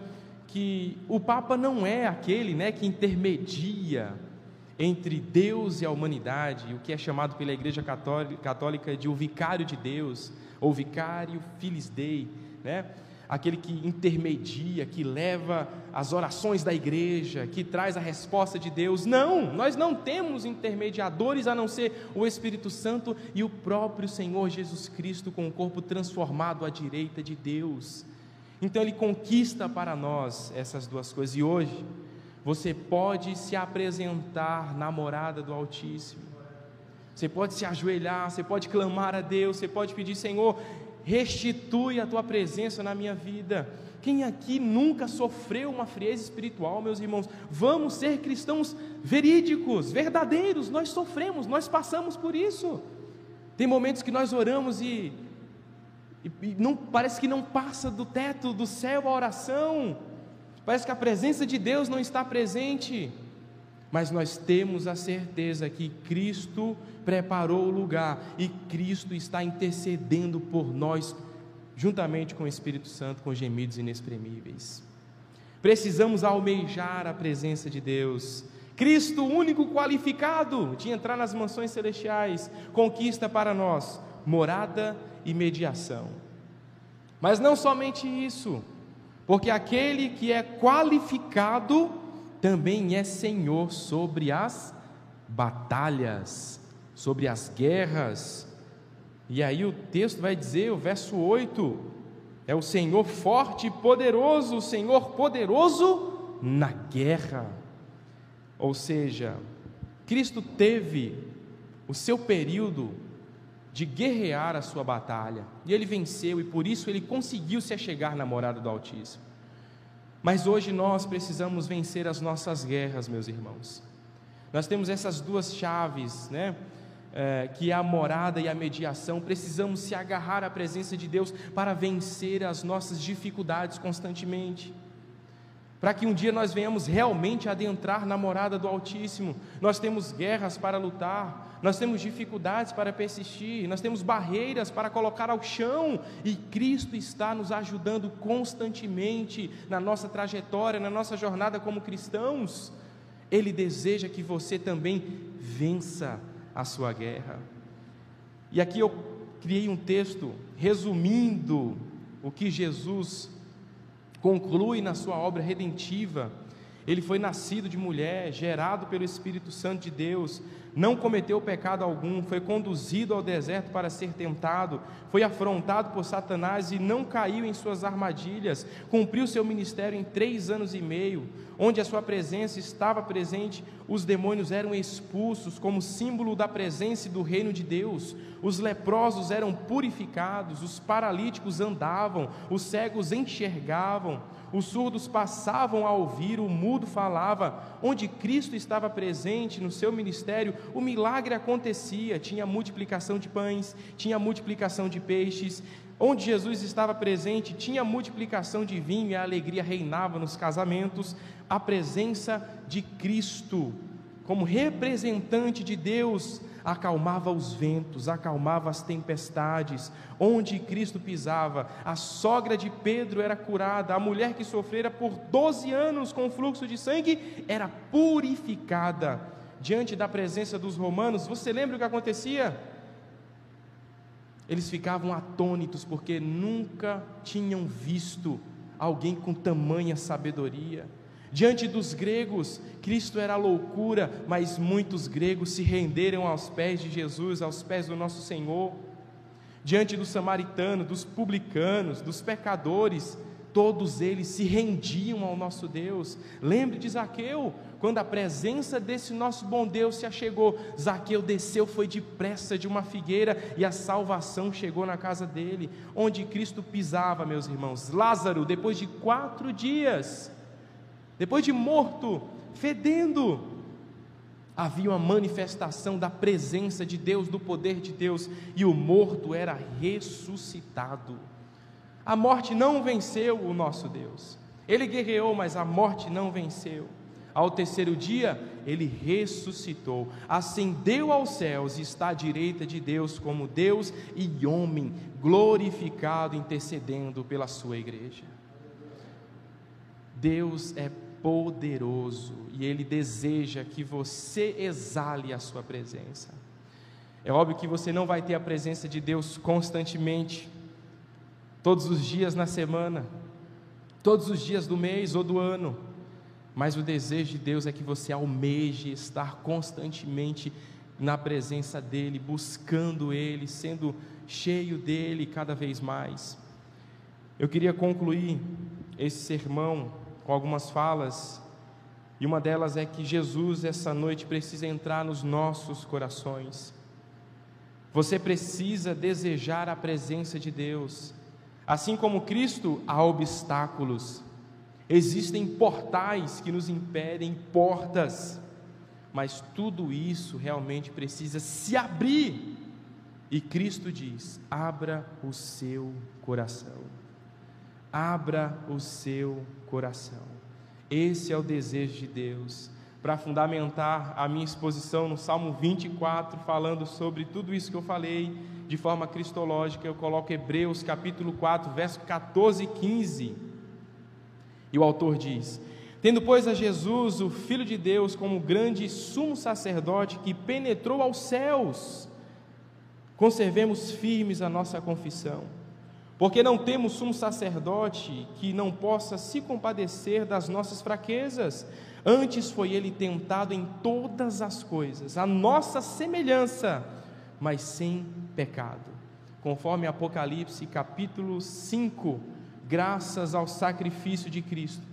que o Papa não é aquele, né, que intermedia entre Deus e a humanidade, o que é chamado pela Igreja Católica de o vicário de Deus, ou vicário filis dei, né? aquele que intermedia, que leva as orações da igreja, que traz a resposta de Deus. Não, nós não temos intermediadores a não ser o Espírito Santo e o próprio Senhor Jesus Cristo com o corpo transformado à direita de Deus. Então ele conquista para nós essas duas coisas. E hoje você pode se apresentar na morada do Altíssimo. Você pode se ajoelhar, você pode clamar a Deus, você pode pedir, Senhor, restitui a tua presença na minha vida. Quem aqui nunca sofreu uma frieza espiritual, meus irmãos? Vamos ser cristãos verídicos, verdadeiros. Nós sofremos, nós passamos por isso. Tem momentos que nós oramos e, e, e não parece que não passa do teto do céu a oração. Parece que a presença de Deus não está presente mas nós temos a certeza que Cristo preparou o lugar e Cristo está intercedendo por nós, juntamente com o Espírito Santo, com gemidos inexprimíveis. Precisamos almejar a presença de Deus. Cristo, único qualificado de entrar nas mansões celestiais, conquista para nós morada e mediação. Mas não somente isso, porque aquele que é qualificado também é Senhor sobre as batalhas, sobre as guerras. E aí o texto vai dizer, o verso 8, é o Senhor forte e poderoso, o Senhor poderoso na guerra. Ou seja, Cristo teve o seu período de guerrear a sua batalha, e ele venceu, e por isso ele conseguiu se achegar na morada do Altíssimo. Mas hoje nós precisamos vencer as nossas guerras, meus irmãos. Nós temos essas duas chaves, né? É, que é a morada e a mediação, precisamos se agarrar à presença de Deus para vencer as nossas dificuldades constantemente para que um dia nós venhamos realmente adentrar na morada do Altíssimo. Nós temos guerras para lutar, nós temos dificuldades para persistir, nós temos barreiras para colocar ao chão, e Cristo está nos ajudando constantemente na nossa trajetória, na nossa jornada como cristãos. Ele deseja que você também vença a sua guerra. E aqui eu criei um texto resumindo o que Jesus conclui na sua obra redentiva. Ele foi nascido de mulher, gerado pelo Espírito Santo de Deus, não cometeu pecado algum, foi conduzido ao deserto para ser tentado, foi afrontado por Satanás e não caiu em suas armadilhas, cumpriu seu ministério em três anos e meio, onde a sua presença estava presente, os demônios eram expulsos como símbolo da presença e do reino de Deus, os leprosos eram purificados, os paralíticos andavam, os cegos enxergavam, os surdos passavam a ouvir, o mudo falava. Onde Cristo estava presente no seu ministério, o milagre acontecia, tinha multiplicação de pães, tinha multiplicação de peixes. Onde Jesus estava presente, tinha multiplicação de vinho e a alegria reinava nos casamentos. A presença de Cristo, como representante de Deus, acalmava os ventos, acalmava as tempestades. Onde Cristo pisava, a sogra de Pedro era curada, a mulher que sofrera por 12 anos com fluxo de sangue era purificada. Diante da presença dos romanos, você lembra o que acontecia? Eles ficavam atônitos porque nunca tinham visto alguém com tamanha sabedoria. Diante dos gregos, Cristo era loucura, mas muitos gregos se renderam aos pés de Jesus, aos pés do nosso Senhor. Diante do samaritano, dos publicanos, dos pecadores, todos eles se rendiam ao nosso Deus. Lembre de Zaqueu, quando a presença desse nosso bom Deus se achegou, Zaqueu desceu, foi depressa de uma figueira e a salvação chegou na casa dele, onde Cristo pisava, meus irmãos. Lázaro, depois de quatro dias, depois de morto, fedendo, havia uma manifestação da presença de Deus, do poder de Deus, e o morto era ressuscitado. A morte não venceu o nosso Deus. Ele guerreou, mas a morte não venceu. Ao terceiro dia, ele ressuscitou, ascendeu aos céus e está à direita de Deus como Deus e homem, glorificado, intercedendo pela sua igreja. Deus é poderoso e Ele deseja que você exale a sua presença. É óbvio que você não vai ter a presença de Deus constantemente, todos os dias na semana, todos os dias do mês ou do ano, mas o desejo de Deus é que você almeje estar constantemente na presença dEle, buscando Ele, sendo cheio dEle cada vez mais. Eu queria concluir esse sermão com algumas falas, e uma delas é que Jesus, essa noite, precisa entrar nos nossos corações. Você precisa desejar a presença de Deus. Assim como Cristo, há obstáculos, existem portais que nos impedem, portas, mas tudo isso realmente precisa se abrir. E Cristo diz: abra o seu coração abra o seu coração. Esse é o desejo de Deus. Para fundamentar a minha exposição no Salmo 24, falando sobre tudo isso que eu falei de forma cristológica, eu coloco Hebreus capítulo 4, verso 14 e 15. E o autor diz: Tendo, pois, a Jesus, o Filho de Deus, como grande sumo sacerdote que penetrou aos céus, conservemos firmes a nossa confissão porque não temos sumo sacerdote que não possa se compadecer das nossas fraquezas. Antes foi ele tentado em todas as coisas, a nossa semelhança, mas sem pecado. Conforme Apocalipse capítulo 5, graças ao sacrifício de Cristo,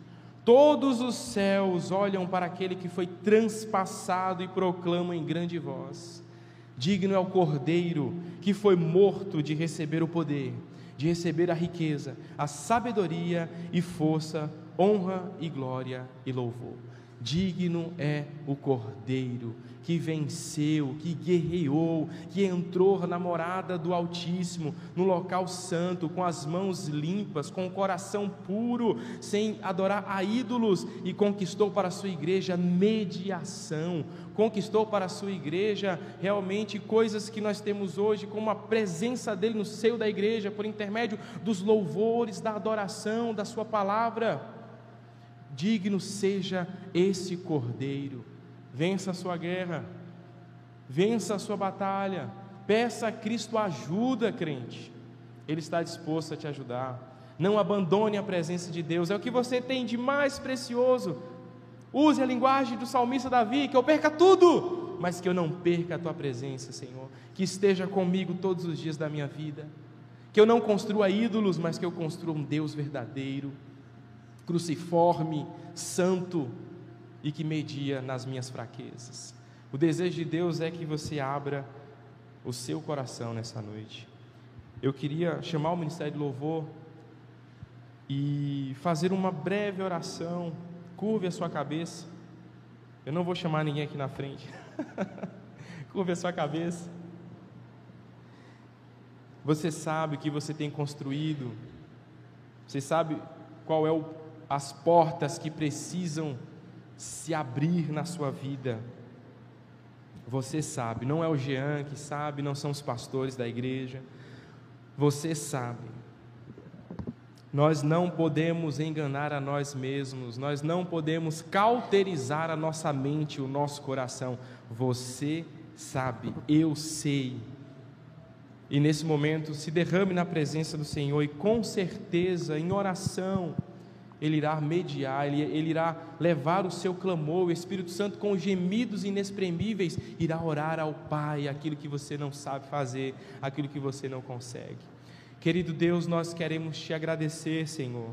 Todos os céus olham para aquele que foi transpassado e proclamam em grande voz: Digno é o Cordeiro que foi morto de receber o poder, de receber a riqueza, a sabedoria e força, honra e glória e louvor. Digno é o Cordeiro que venceu, que guerreou, que entrou na morada do Altíssimo, no local santo, com as mãos limpas, com o coração puro, sem adorar a ídolos, e conquistou para a sua igreja mediação, conquistou para a sua igreja realmente coisas que nós temos hoje, como a presença dele no seio da igreja, por intermédio dos louvores, da adoração, da sua palavra. Digno seja esse cordeiro Vença a sua guerra, vença a sua batalha, peça a Cristo ajuda, crente. Ele está disposto a te ajudar. Não abandone a presença de Deus, é o que você tem de mais precioso. Use a linguagem do salmista Davi, que eu perca tudo, mas que eu não perca a tua presença, Senhor. Que esteja comigo todos os dias da minha vida. Que eu não construa ídolos, mas que eu construa um Deus verdadeiro, cruciforme, santo, e que media nas minhas fraquezas. O desejo de Deus é que você abra o seu coração nessa noite. Eu queria chamar o Ministério de Louvor e fazer uma breve oração. Curve a sua cabeça. Eu não vou chamar ninguém aqui na frente. Curve a sua cabeça. Você sabe o que você tem construído. Você sabe qual é o, as portas que precisam se abrir na sua vida. Você sabe, não é o Jean que sabe, não são os pastores da igreja. Você sabe. Nós não podemos enganar a nós mesmos, nós não podemos cauterizar a nossa mente, o nosso coração. Você sabe, eu sei. E nesse momento, se derrame na presença do Senhor e com certeza, em oração, ele irá mediar, ele, ele, irá levar o seu clamor, o Espírito Santo com gemidos inexprimíveis, irá orar ao Pai aquilo que você não sabe fazer, aquilo que você não consegue. Querido Deus, nós queremos te agradecer, Senhor.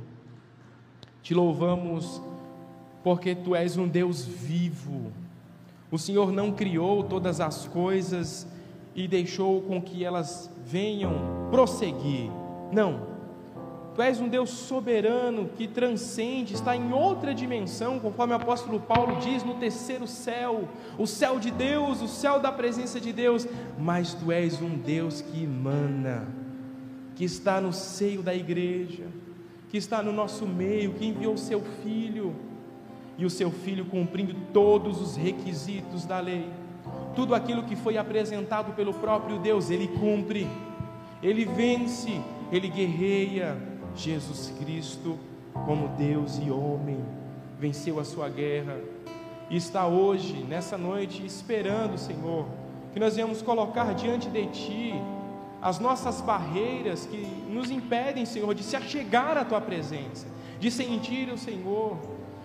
Te louvamos porque tu és um Deus vivo. O Senhor não criou todas as coisas e deixou com que elas venham prosseguir. Não Tu és um Deus soberano que transcende, está em outra dimensão, conforme o apóstolo Paulo diz, no terceiro céu, o céu de Deus, o céu da presença de Deus, mas tu és um Deus que emana, que está no seio da igreja, que está no nosso meio, que enviou seu filho, e o seu filho cumprindo todos os requisitos da lei, tudo aquilo que foi apresentado pelo próprio Deus, ele cumpre, ele vence, ele guerreia, Jesus Cristo, como Deus e homem, venceu a sua guerra e está hoje, nessa noite, esperando, Senhor, que nós venhamos colocar diante de Ti as nossas barreiras que nos impedem, Senhor, de se achegar à Tua presença, de sentir o Senhor,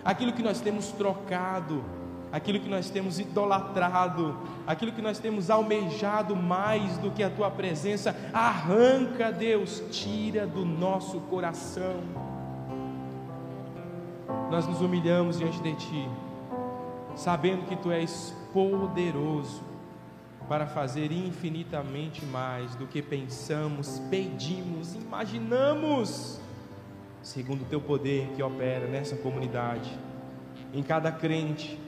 aquilo que nós temos trocado aquilo que nós temos idolatrado, aquilo que nós temos almejado mais do que a tua presença, arranca, Deus, tira do nosso coração. Nós nos humilhamos diante de ti, sabendo que tu és poderoso para fazer infinitamente mais do que pensamos, pedimos, imaginamos, segundo o teu poder que opera nessa comunidade, em cada crente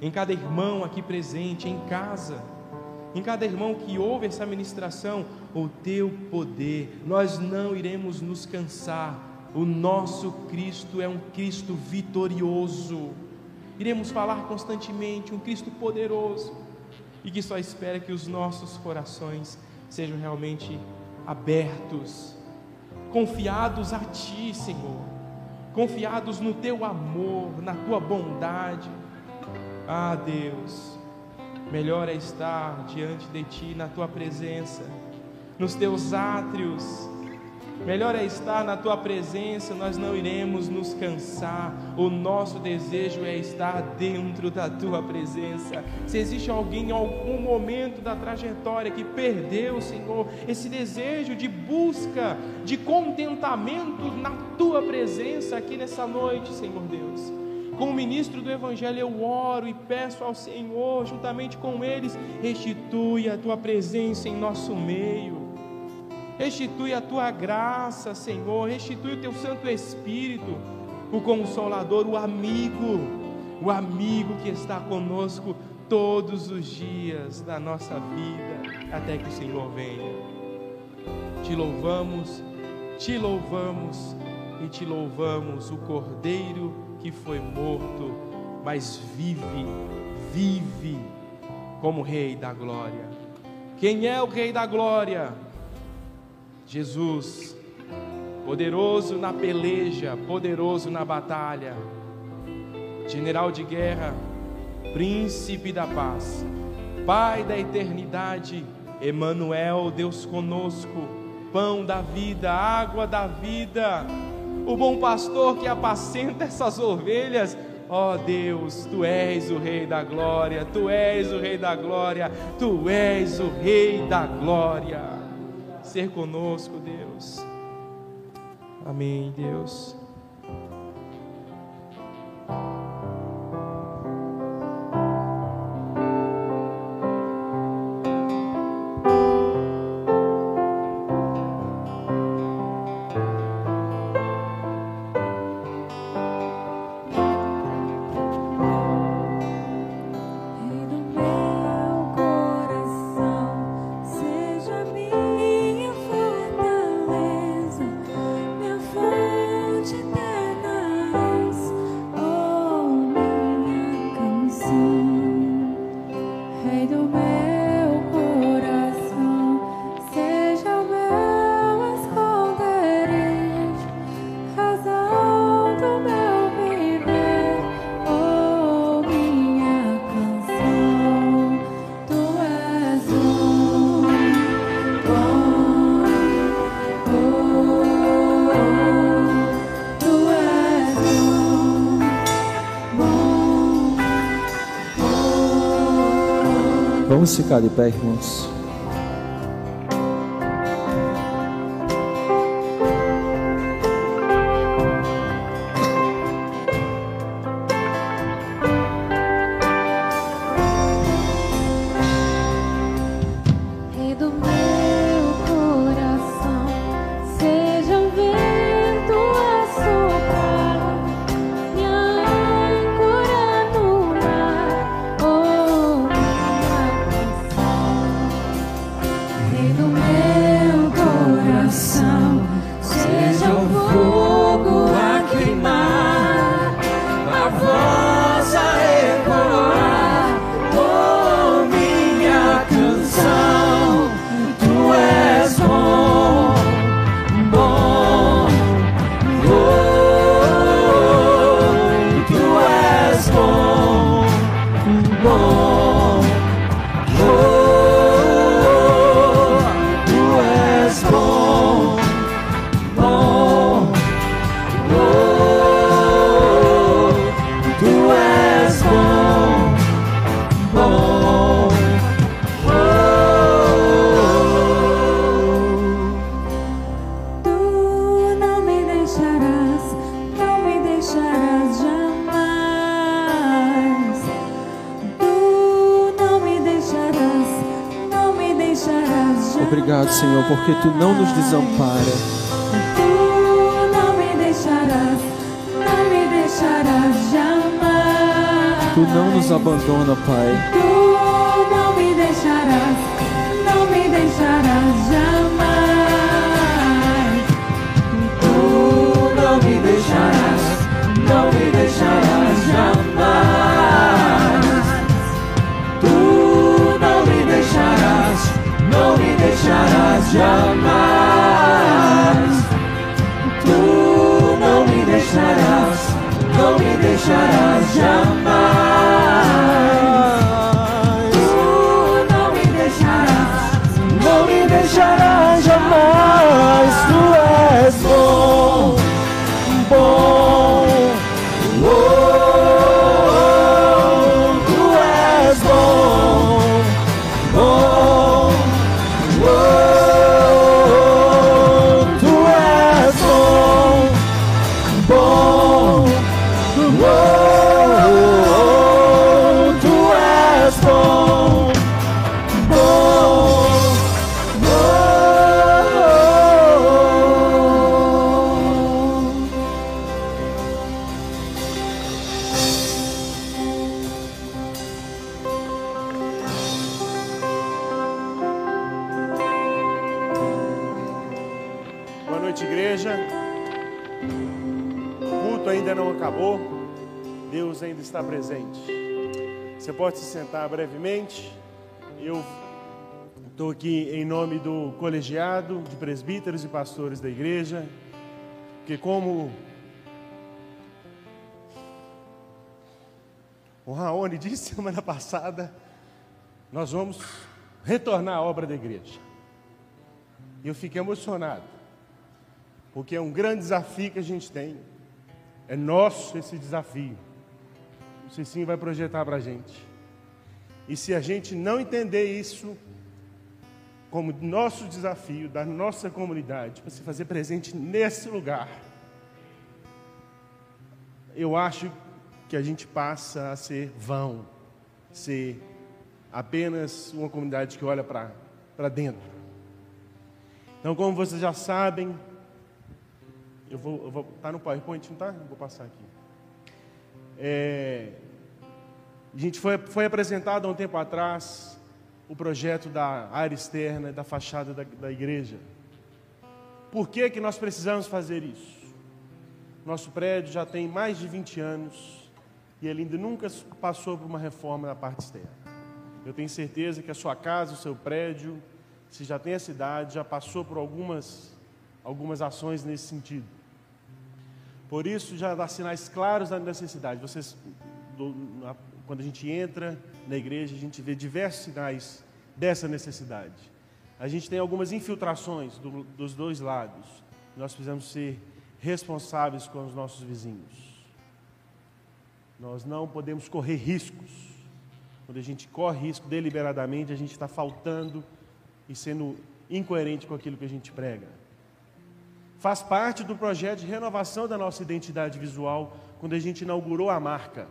em cada irmão aqui presente, em casa, em cada irmão que ouve essa ministração, o teu poder, nós não iremos nos cansar, o nosso Cristo é um Cristo vitorioso, iremos falar constantemente, um Cristo poderoso, e que só espera que os nossos corações sejam realmente abertos, confiados a Ti, Senhor, confiados no Teu amor, na Tua bondade, ah, Deus, melhor é estar diante de Ti, na Tua presença, nos Teus átrios, Melhor é estar na tua presença, nós não iremos nos cansar. O nosso desejo é estar dentro da tua presença. Se existe alguém em algum momento da trajetória que perdeu, Senhor, esse desejo de busca, de contentamento na tua presença aqui nessa noite, Senhor Deus. Como ministro do Evangelho, eu oro e peço ao Senhor, juntamente com eles, restitui a tua presença em nosso meio Restitui a tua graça, Senhor. Restitui o teu Santo Espírito, o Consolador, o amigo, o amigo que está conosco todos os dias da nossa vida, até que o Senhor venha. Te louvamos, te louvamos e te louvamos, o Cordeiro que foi morto, mas vive, vive como Rei da Glória. Quem é o Rei da Glória? Jesus, poderoso na peleja, poderoso na batalha, general de guerra, príncipe da paz, Pai da eternidade, Emanuel, Deus conosco, pão da vida, água da vida, o bom pastor que apacenta essas ovelhas. Ó oh Deus, tu és o Rei da glória, tu és o Rei da glória, tu és o Rei da glória ser conosco, Deus. Amém, Deus. Vamos ficar de pé, irmãos. Porque tu não nos desampara. Brevemente. Eu estou aqui em nome do colegiado de presbíteros e pastores da igreja, que como o Raoni disse semana passada, nós vamos retornar à obra da igreja. E eu fiquei emocionado, porque é um grande desafio que a gente tem. É nosso esse desafio. O Cicinho vai projetar para a gente. E se a gente não entender isso como nosso desafio da nossa comunidade, para se fazer presente nesse lugar, eu acho que a gente passa a ser vão, ser apenas uma comunidade que olha para dentro. Então, como vocês já sabem, eu vou, tá no PowerPoint, não tá? Vou passar aqui. É, a gente foi, foi apresentado há um tempo atrás o projeto da área externa, da fachada da, da igreja. Por que, que nós precisamos fazer isso? Nosso prédio já tem mais de 20 anos e ele ainda nunca passou por uma reforma na parte externa. Eu tenho certeza que a sua casa, o seu prédio, se já tem essa idade, já passou por algumas, algumas ações nesse sentido. Por isso, já dá sinais claros da necessidade. Vocês, do, na, quando a gente entra na igreja, a gente vê diversos sinais dessa necessidade. A gente tem algumas infiltrações do, dos dois lados. Nós precisamos ser responsáveis com os nossos vizinhos. Nós não podemos correr riscos. Quando a gente corre risco deliberadamente, a gente está faltando e sendo incoerente com aquilo que a gente prega. Faz parte do projeto de renovação da nossa identidade visual quando a gente inaugurou a marca.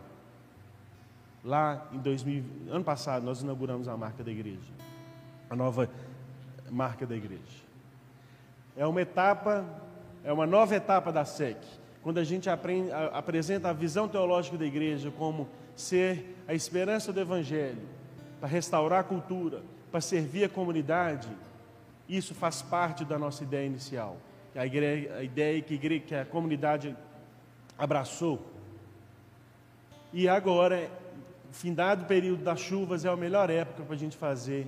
Lá em 2000, ano passado, nós inauguramos a marca da igreja. A nova marca da igreja. É uma etapa, é uma nova etapa da SEC, quando a gente aprende, a, apresenta a visão teológica da igreja como ser a esperança do evangelho, para restaurar a cultura, para servir a comunidade, isso faz parte da nossa ideia inicial. A, igreja, a ideia que, igreja, que a comunidade abraçou. E agora, findado período das chuvas, é a melhor época para a gente fazer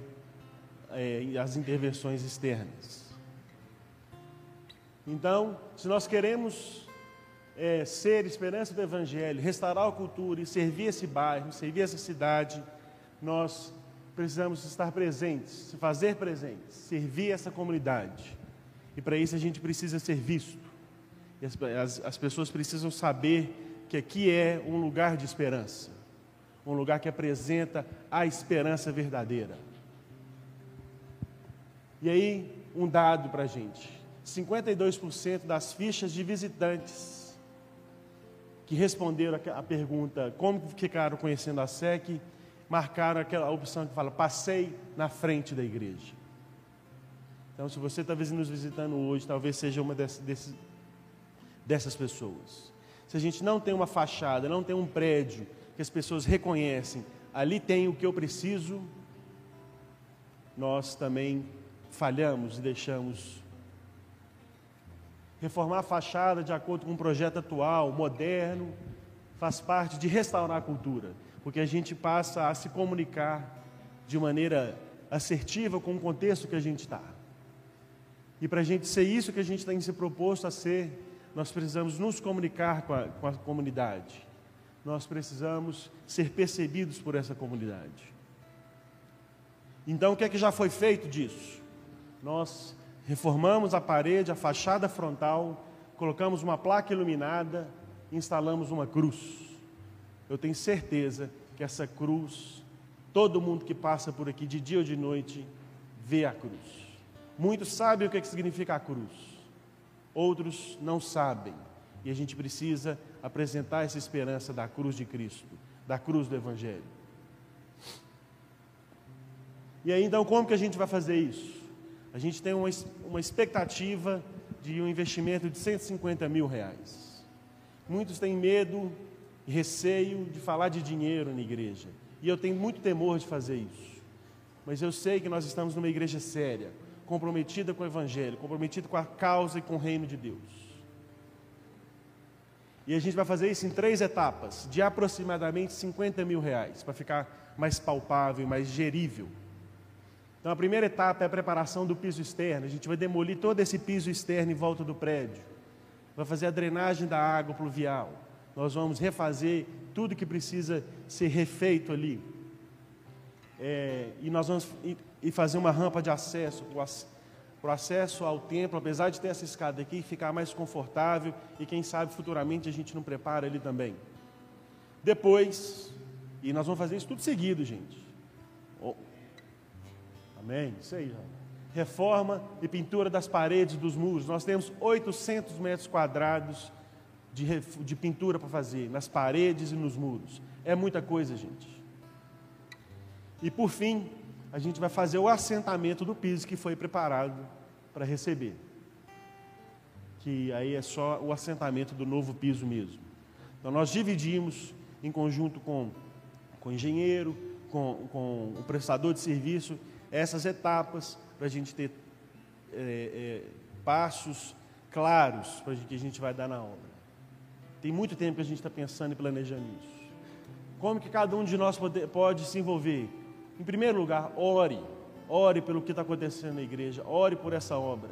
é, as intervenções externas. Então, se nós queremos é, ser esperança do Evangelho, restaurar a cultura e servir esse bairro, servir essa cidade, nós precisamos estar presentes, se fazer presentes, servir essa comunidade. E para isso a gente precisa ser visto. As, as, as, pessoas precisam saber que aqui é um lugar de esperança, um lugar que apresenta a esperança verdadeira. E aí, um dado para a gente: 52% das fichas de visitantes que responderam a pergunta como ficaram conhecendo a SEC marcaram aquela opção que fala: passei na frente da igreja. Então, se você está nos visitando hoje, talvez seja uma dessas, dessas, dessas pessoas. Se a gente não tem uma fachada, não tem um prédio que as pessoas reconhecem, ali tem o que eu preciso, nós também falhamos e deixamos reformar a fachada de acordo com um projeto atual, moderno, faz parte de restaurar a cultura porque a gente passa a se comunicar de maneira assertiva com o contexto que a gente está. E para a gente ser isso que a gente tem se proposto a ser, nós precisamos nos comunicar com a, com a comunidade. Nós precisamos ser percebidos por essa comunidade. Então, o que é que já foi feito disso? Nós reformamos a parede, a fachada frontal, colocamos uma placa iluminada, instalamos uma cruz eu tenho certeza que essa cruz, todo mundo que passa por aqui de dia ou de noite, vê a cruz. Muitos sabem o que, é que significa a cruz, outros não sabem. E a gente precisa apresentar essa esperança da cruz de Cristo, da cruz do Evangelho. E aí, então, como que a gente vai fazer isso? A gente tem uma, uma expectativa de um investimento de 150 mil reais. Muitos têm medo receio de falar de dinheiro na igreja. E eu tenho muito temor de fazer isso. Mas eu sei que nós estamos numa igreja séria, comprometida com o Evangelho, comprometida com a causa e com o reino de Deus. E a gente vai fazer isso em três etapas, de aproximadamente 50 mil reais, para ficar mais palpável mais gerível. Então, a primeira etapa é a preparação do piso externo. A gente vai demolir todo esse piso externo em volta do prédio. Vai fazer a drenagem da água pluvial. Nós vamos refazer tudo que precisa ser refeito ali. É, e nós vamos e fazer uma rampa de acesso, para o acesso ao templo, apesar de ter essa escada aqui, ficar mais confortável e quem sabe futuramente a gente não prepara ele também. Depois, e nós vamos fazer isso tudo seguido, gente. Oh. Amém? Isso aí, já. Reforma e pintura das paredes dos muros. Nós temos 800 metros quadrados de, de pintura para fazer, nas paredes e nos muros. É muita coisa, gente. E por fim, a gente vai fazer o assentamento do piso que foi preparado para receber. Que aí é só o assentamento do novo piso mesmo. Então nós dividimos em conjunto com, com o engenheiro, com, com o prestador de serviço, essas etapas para a gente ter é, é, passos claros para que a gente vai dar na obra. Tem muito tempo que a gente está pensando e planejando isso. Como que cada um de nós pode, pode se envolver? Em primeiro lugar, ore. Ore pelo que está acontecendo na igreja. Ore por essa obra.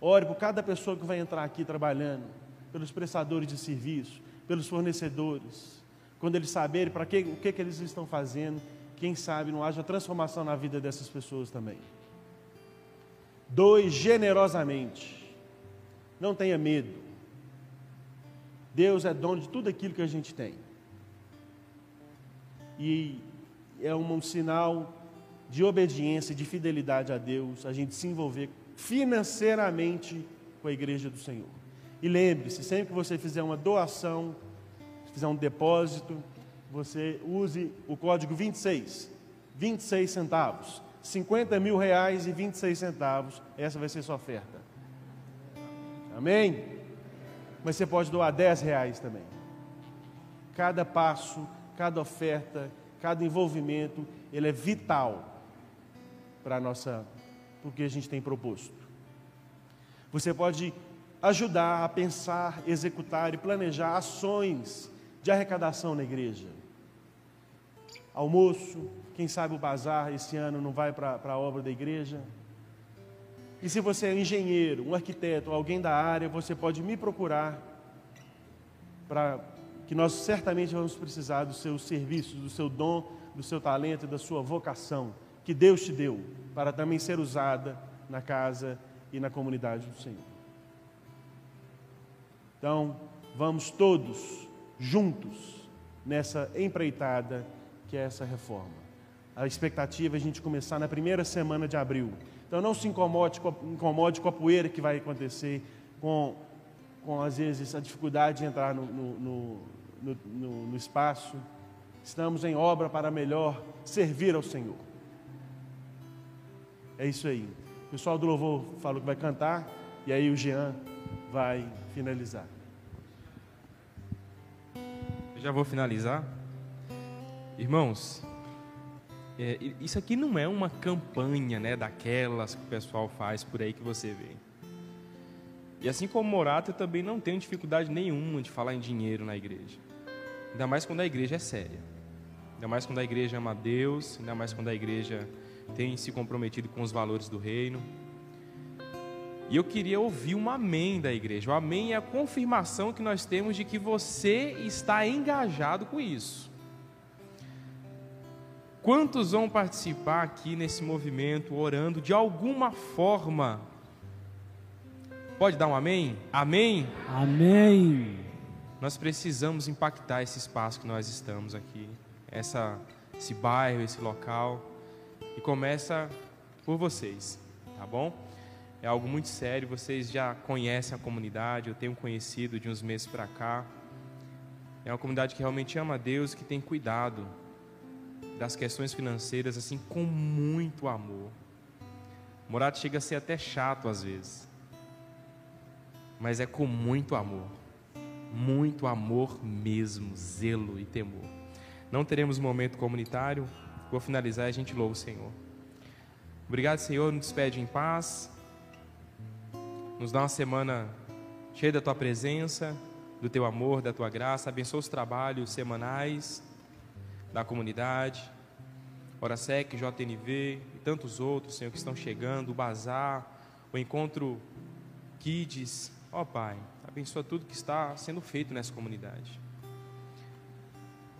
Ore por cada pessoa que vai entrar aqui trabalhando. Pelos prestadores de serviço. Pelos fornecedores. Quando eles saberem para que, o que, que eles estão fazendo, quem sabe não haja transformação na vida dessas pessoas também. Doe generosamente. Não tenha medo. Deus é dono de tudo aquilo que a gente tem. E é um sinal de obediência, de fidelidade a Deus, a gente se envolver financeiramente com a igreja do Senhor. E lembre-se, sempre que você fizer uma doação, fizer um depósito, você use o código 26, 26 centavos, 50 mil reais e 26 centavos, essa vai ser sua oferta. Amém? Mas você pode doar 10 reais também. Cada passo, cada oferta, cada envolvimento, ele é vital para nossa, o que a gente tem proposto. Você pode ajudar a pensar, executar e planejar ações de arrecadação na igreja. Almoço, quem sabe o bazar esse ano não vai para a obra da igreja. E se você é engenheiro, um arquiteto, alguém da área, você pode me procurar para que nós certamente vamos precisar dos seus serviços, do seu dom, do seu talento e da sua vocação que Deus te deu para também ser usada na casa e na comunidade do Senhor. Então, vamos todos juntos nessa empreitada que é essa reforma. A expectativa é a gente começar na primeira semana de abril. Então, não se incomode com a, incomode com a poeira que vai acontecer, com, com às vezes a dificuldade de entrar no, no, no, no espaço. Estamos em obra para melhor servir ao Senhor. É isso aí. O pessoal do louvor falou que vai cantar e aí o Jean vai finalizar. Eu já vou finalizar. Irmãos, é, isso aqui não é uma campanha, né, daquelas que o pessoal faz por aí que você vê. E assim como Morato, eu também não tenho dificuldade nenhuma de falar em dinheiro na igreja. Ainda mais quando a igreja é séria. Ainda mais quando a igreja ama a Deus, ainda mais quando a igreja tem se comprometido com os valores do reino. E eu queria ouvir um amém da igreja. O amém é a confirmação que nós temos de que você está engajado com isso. Quantos vão participar aqui nesse movimento, orando de alguma forma? Pode dar um amém? Amém? Amém. Nós precisamos impactar esse espaço que nós estamos aqui, essa, esse bairro, esse local, e começa por vocês, tá bom? É algo muito sério, vocês já conhecem a comunidade, eu tenho conhecido de uns meses para cá. É uma comunidade que realmente ama a Deus, que tem cuidado das questões financeiras assim com muito amor. Morato chega a ser até chato às vezes, mas é com muito amor muito amor mesmo, zelo e temor. Não teremos momento comunitário, vou finalizar e a gente louva o Senhor. Obrigado, Senhor, nos despede em paz. Nos dá uma semana cheia da tua presença, do teu amor, da tua graça. Abençoa os trabalhos semanais da comunidade. Orasec, JNV e tantos outros, Senhor, que estão chegando, o bazar, o encontro Kids. Ó Pai, abençoa tudo que está sendo feito nessa comunidade.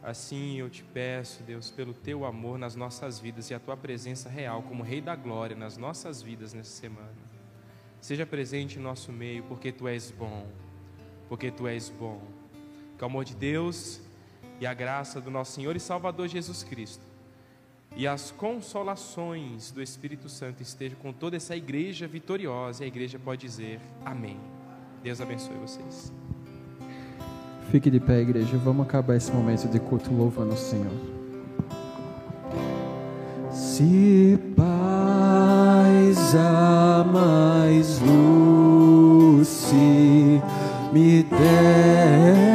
Assim eu te peço, Deus, pelo teu amor nas nossas vidas e a tua presença real como Rei da Glória nas nossas vidas nessa semana. Seja presente em nosso meio, porque tu és bom, porque tu és bom. Que o amor de Deus e a graça do nosso Senhor e Salvador Jesus Cristo e as consolações do Espírito Santo estejam com toda essa igreja vitoriosa. E a igreja pode dizer amém. Deus abençoe vocês. Fique de pé, igreja. Vamos acabar esse momento de culto louvando o Senhor. Se paz a mais luz me deres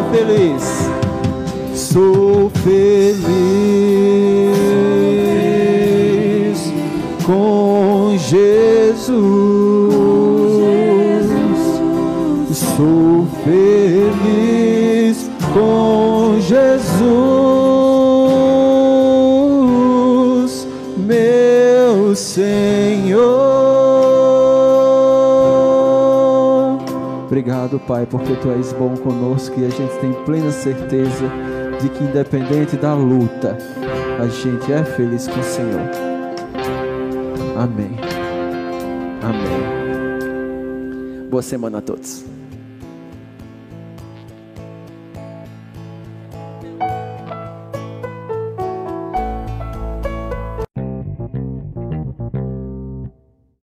sou feliz. Pai, porque Tu és bom conosco e a gente tem plena certeza de que, independente da luta, a gente é feliz com o Senhor. Amém. Amém. Boa semana a todos.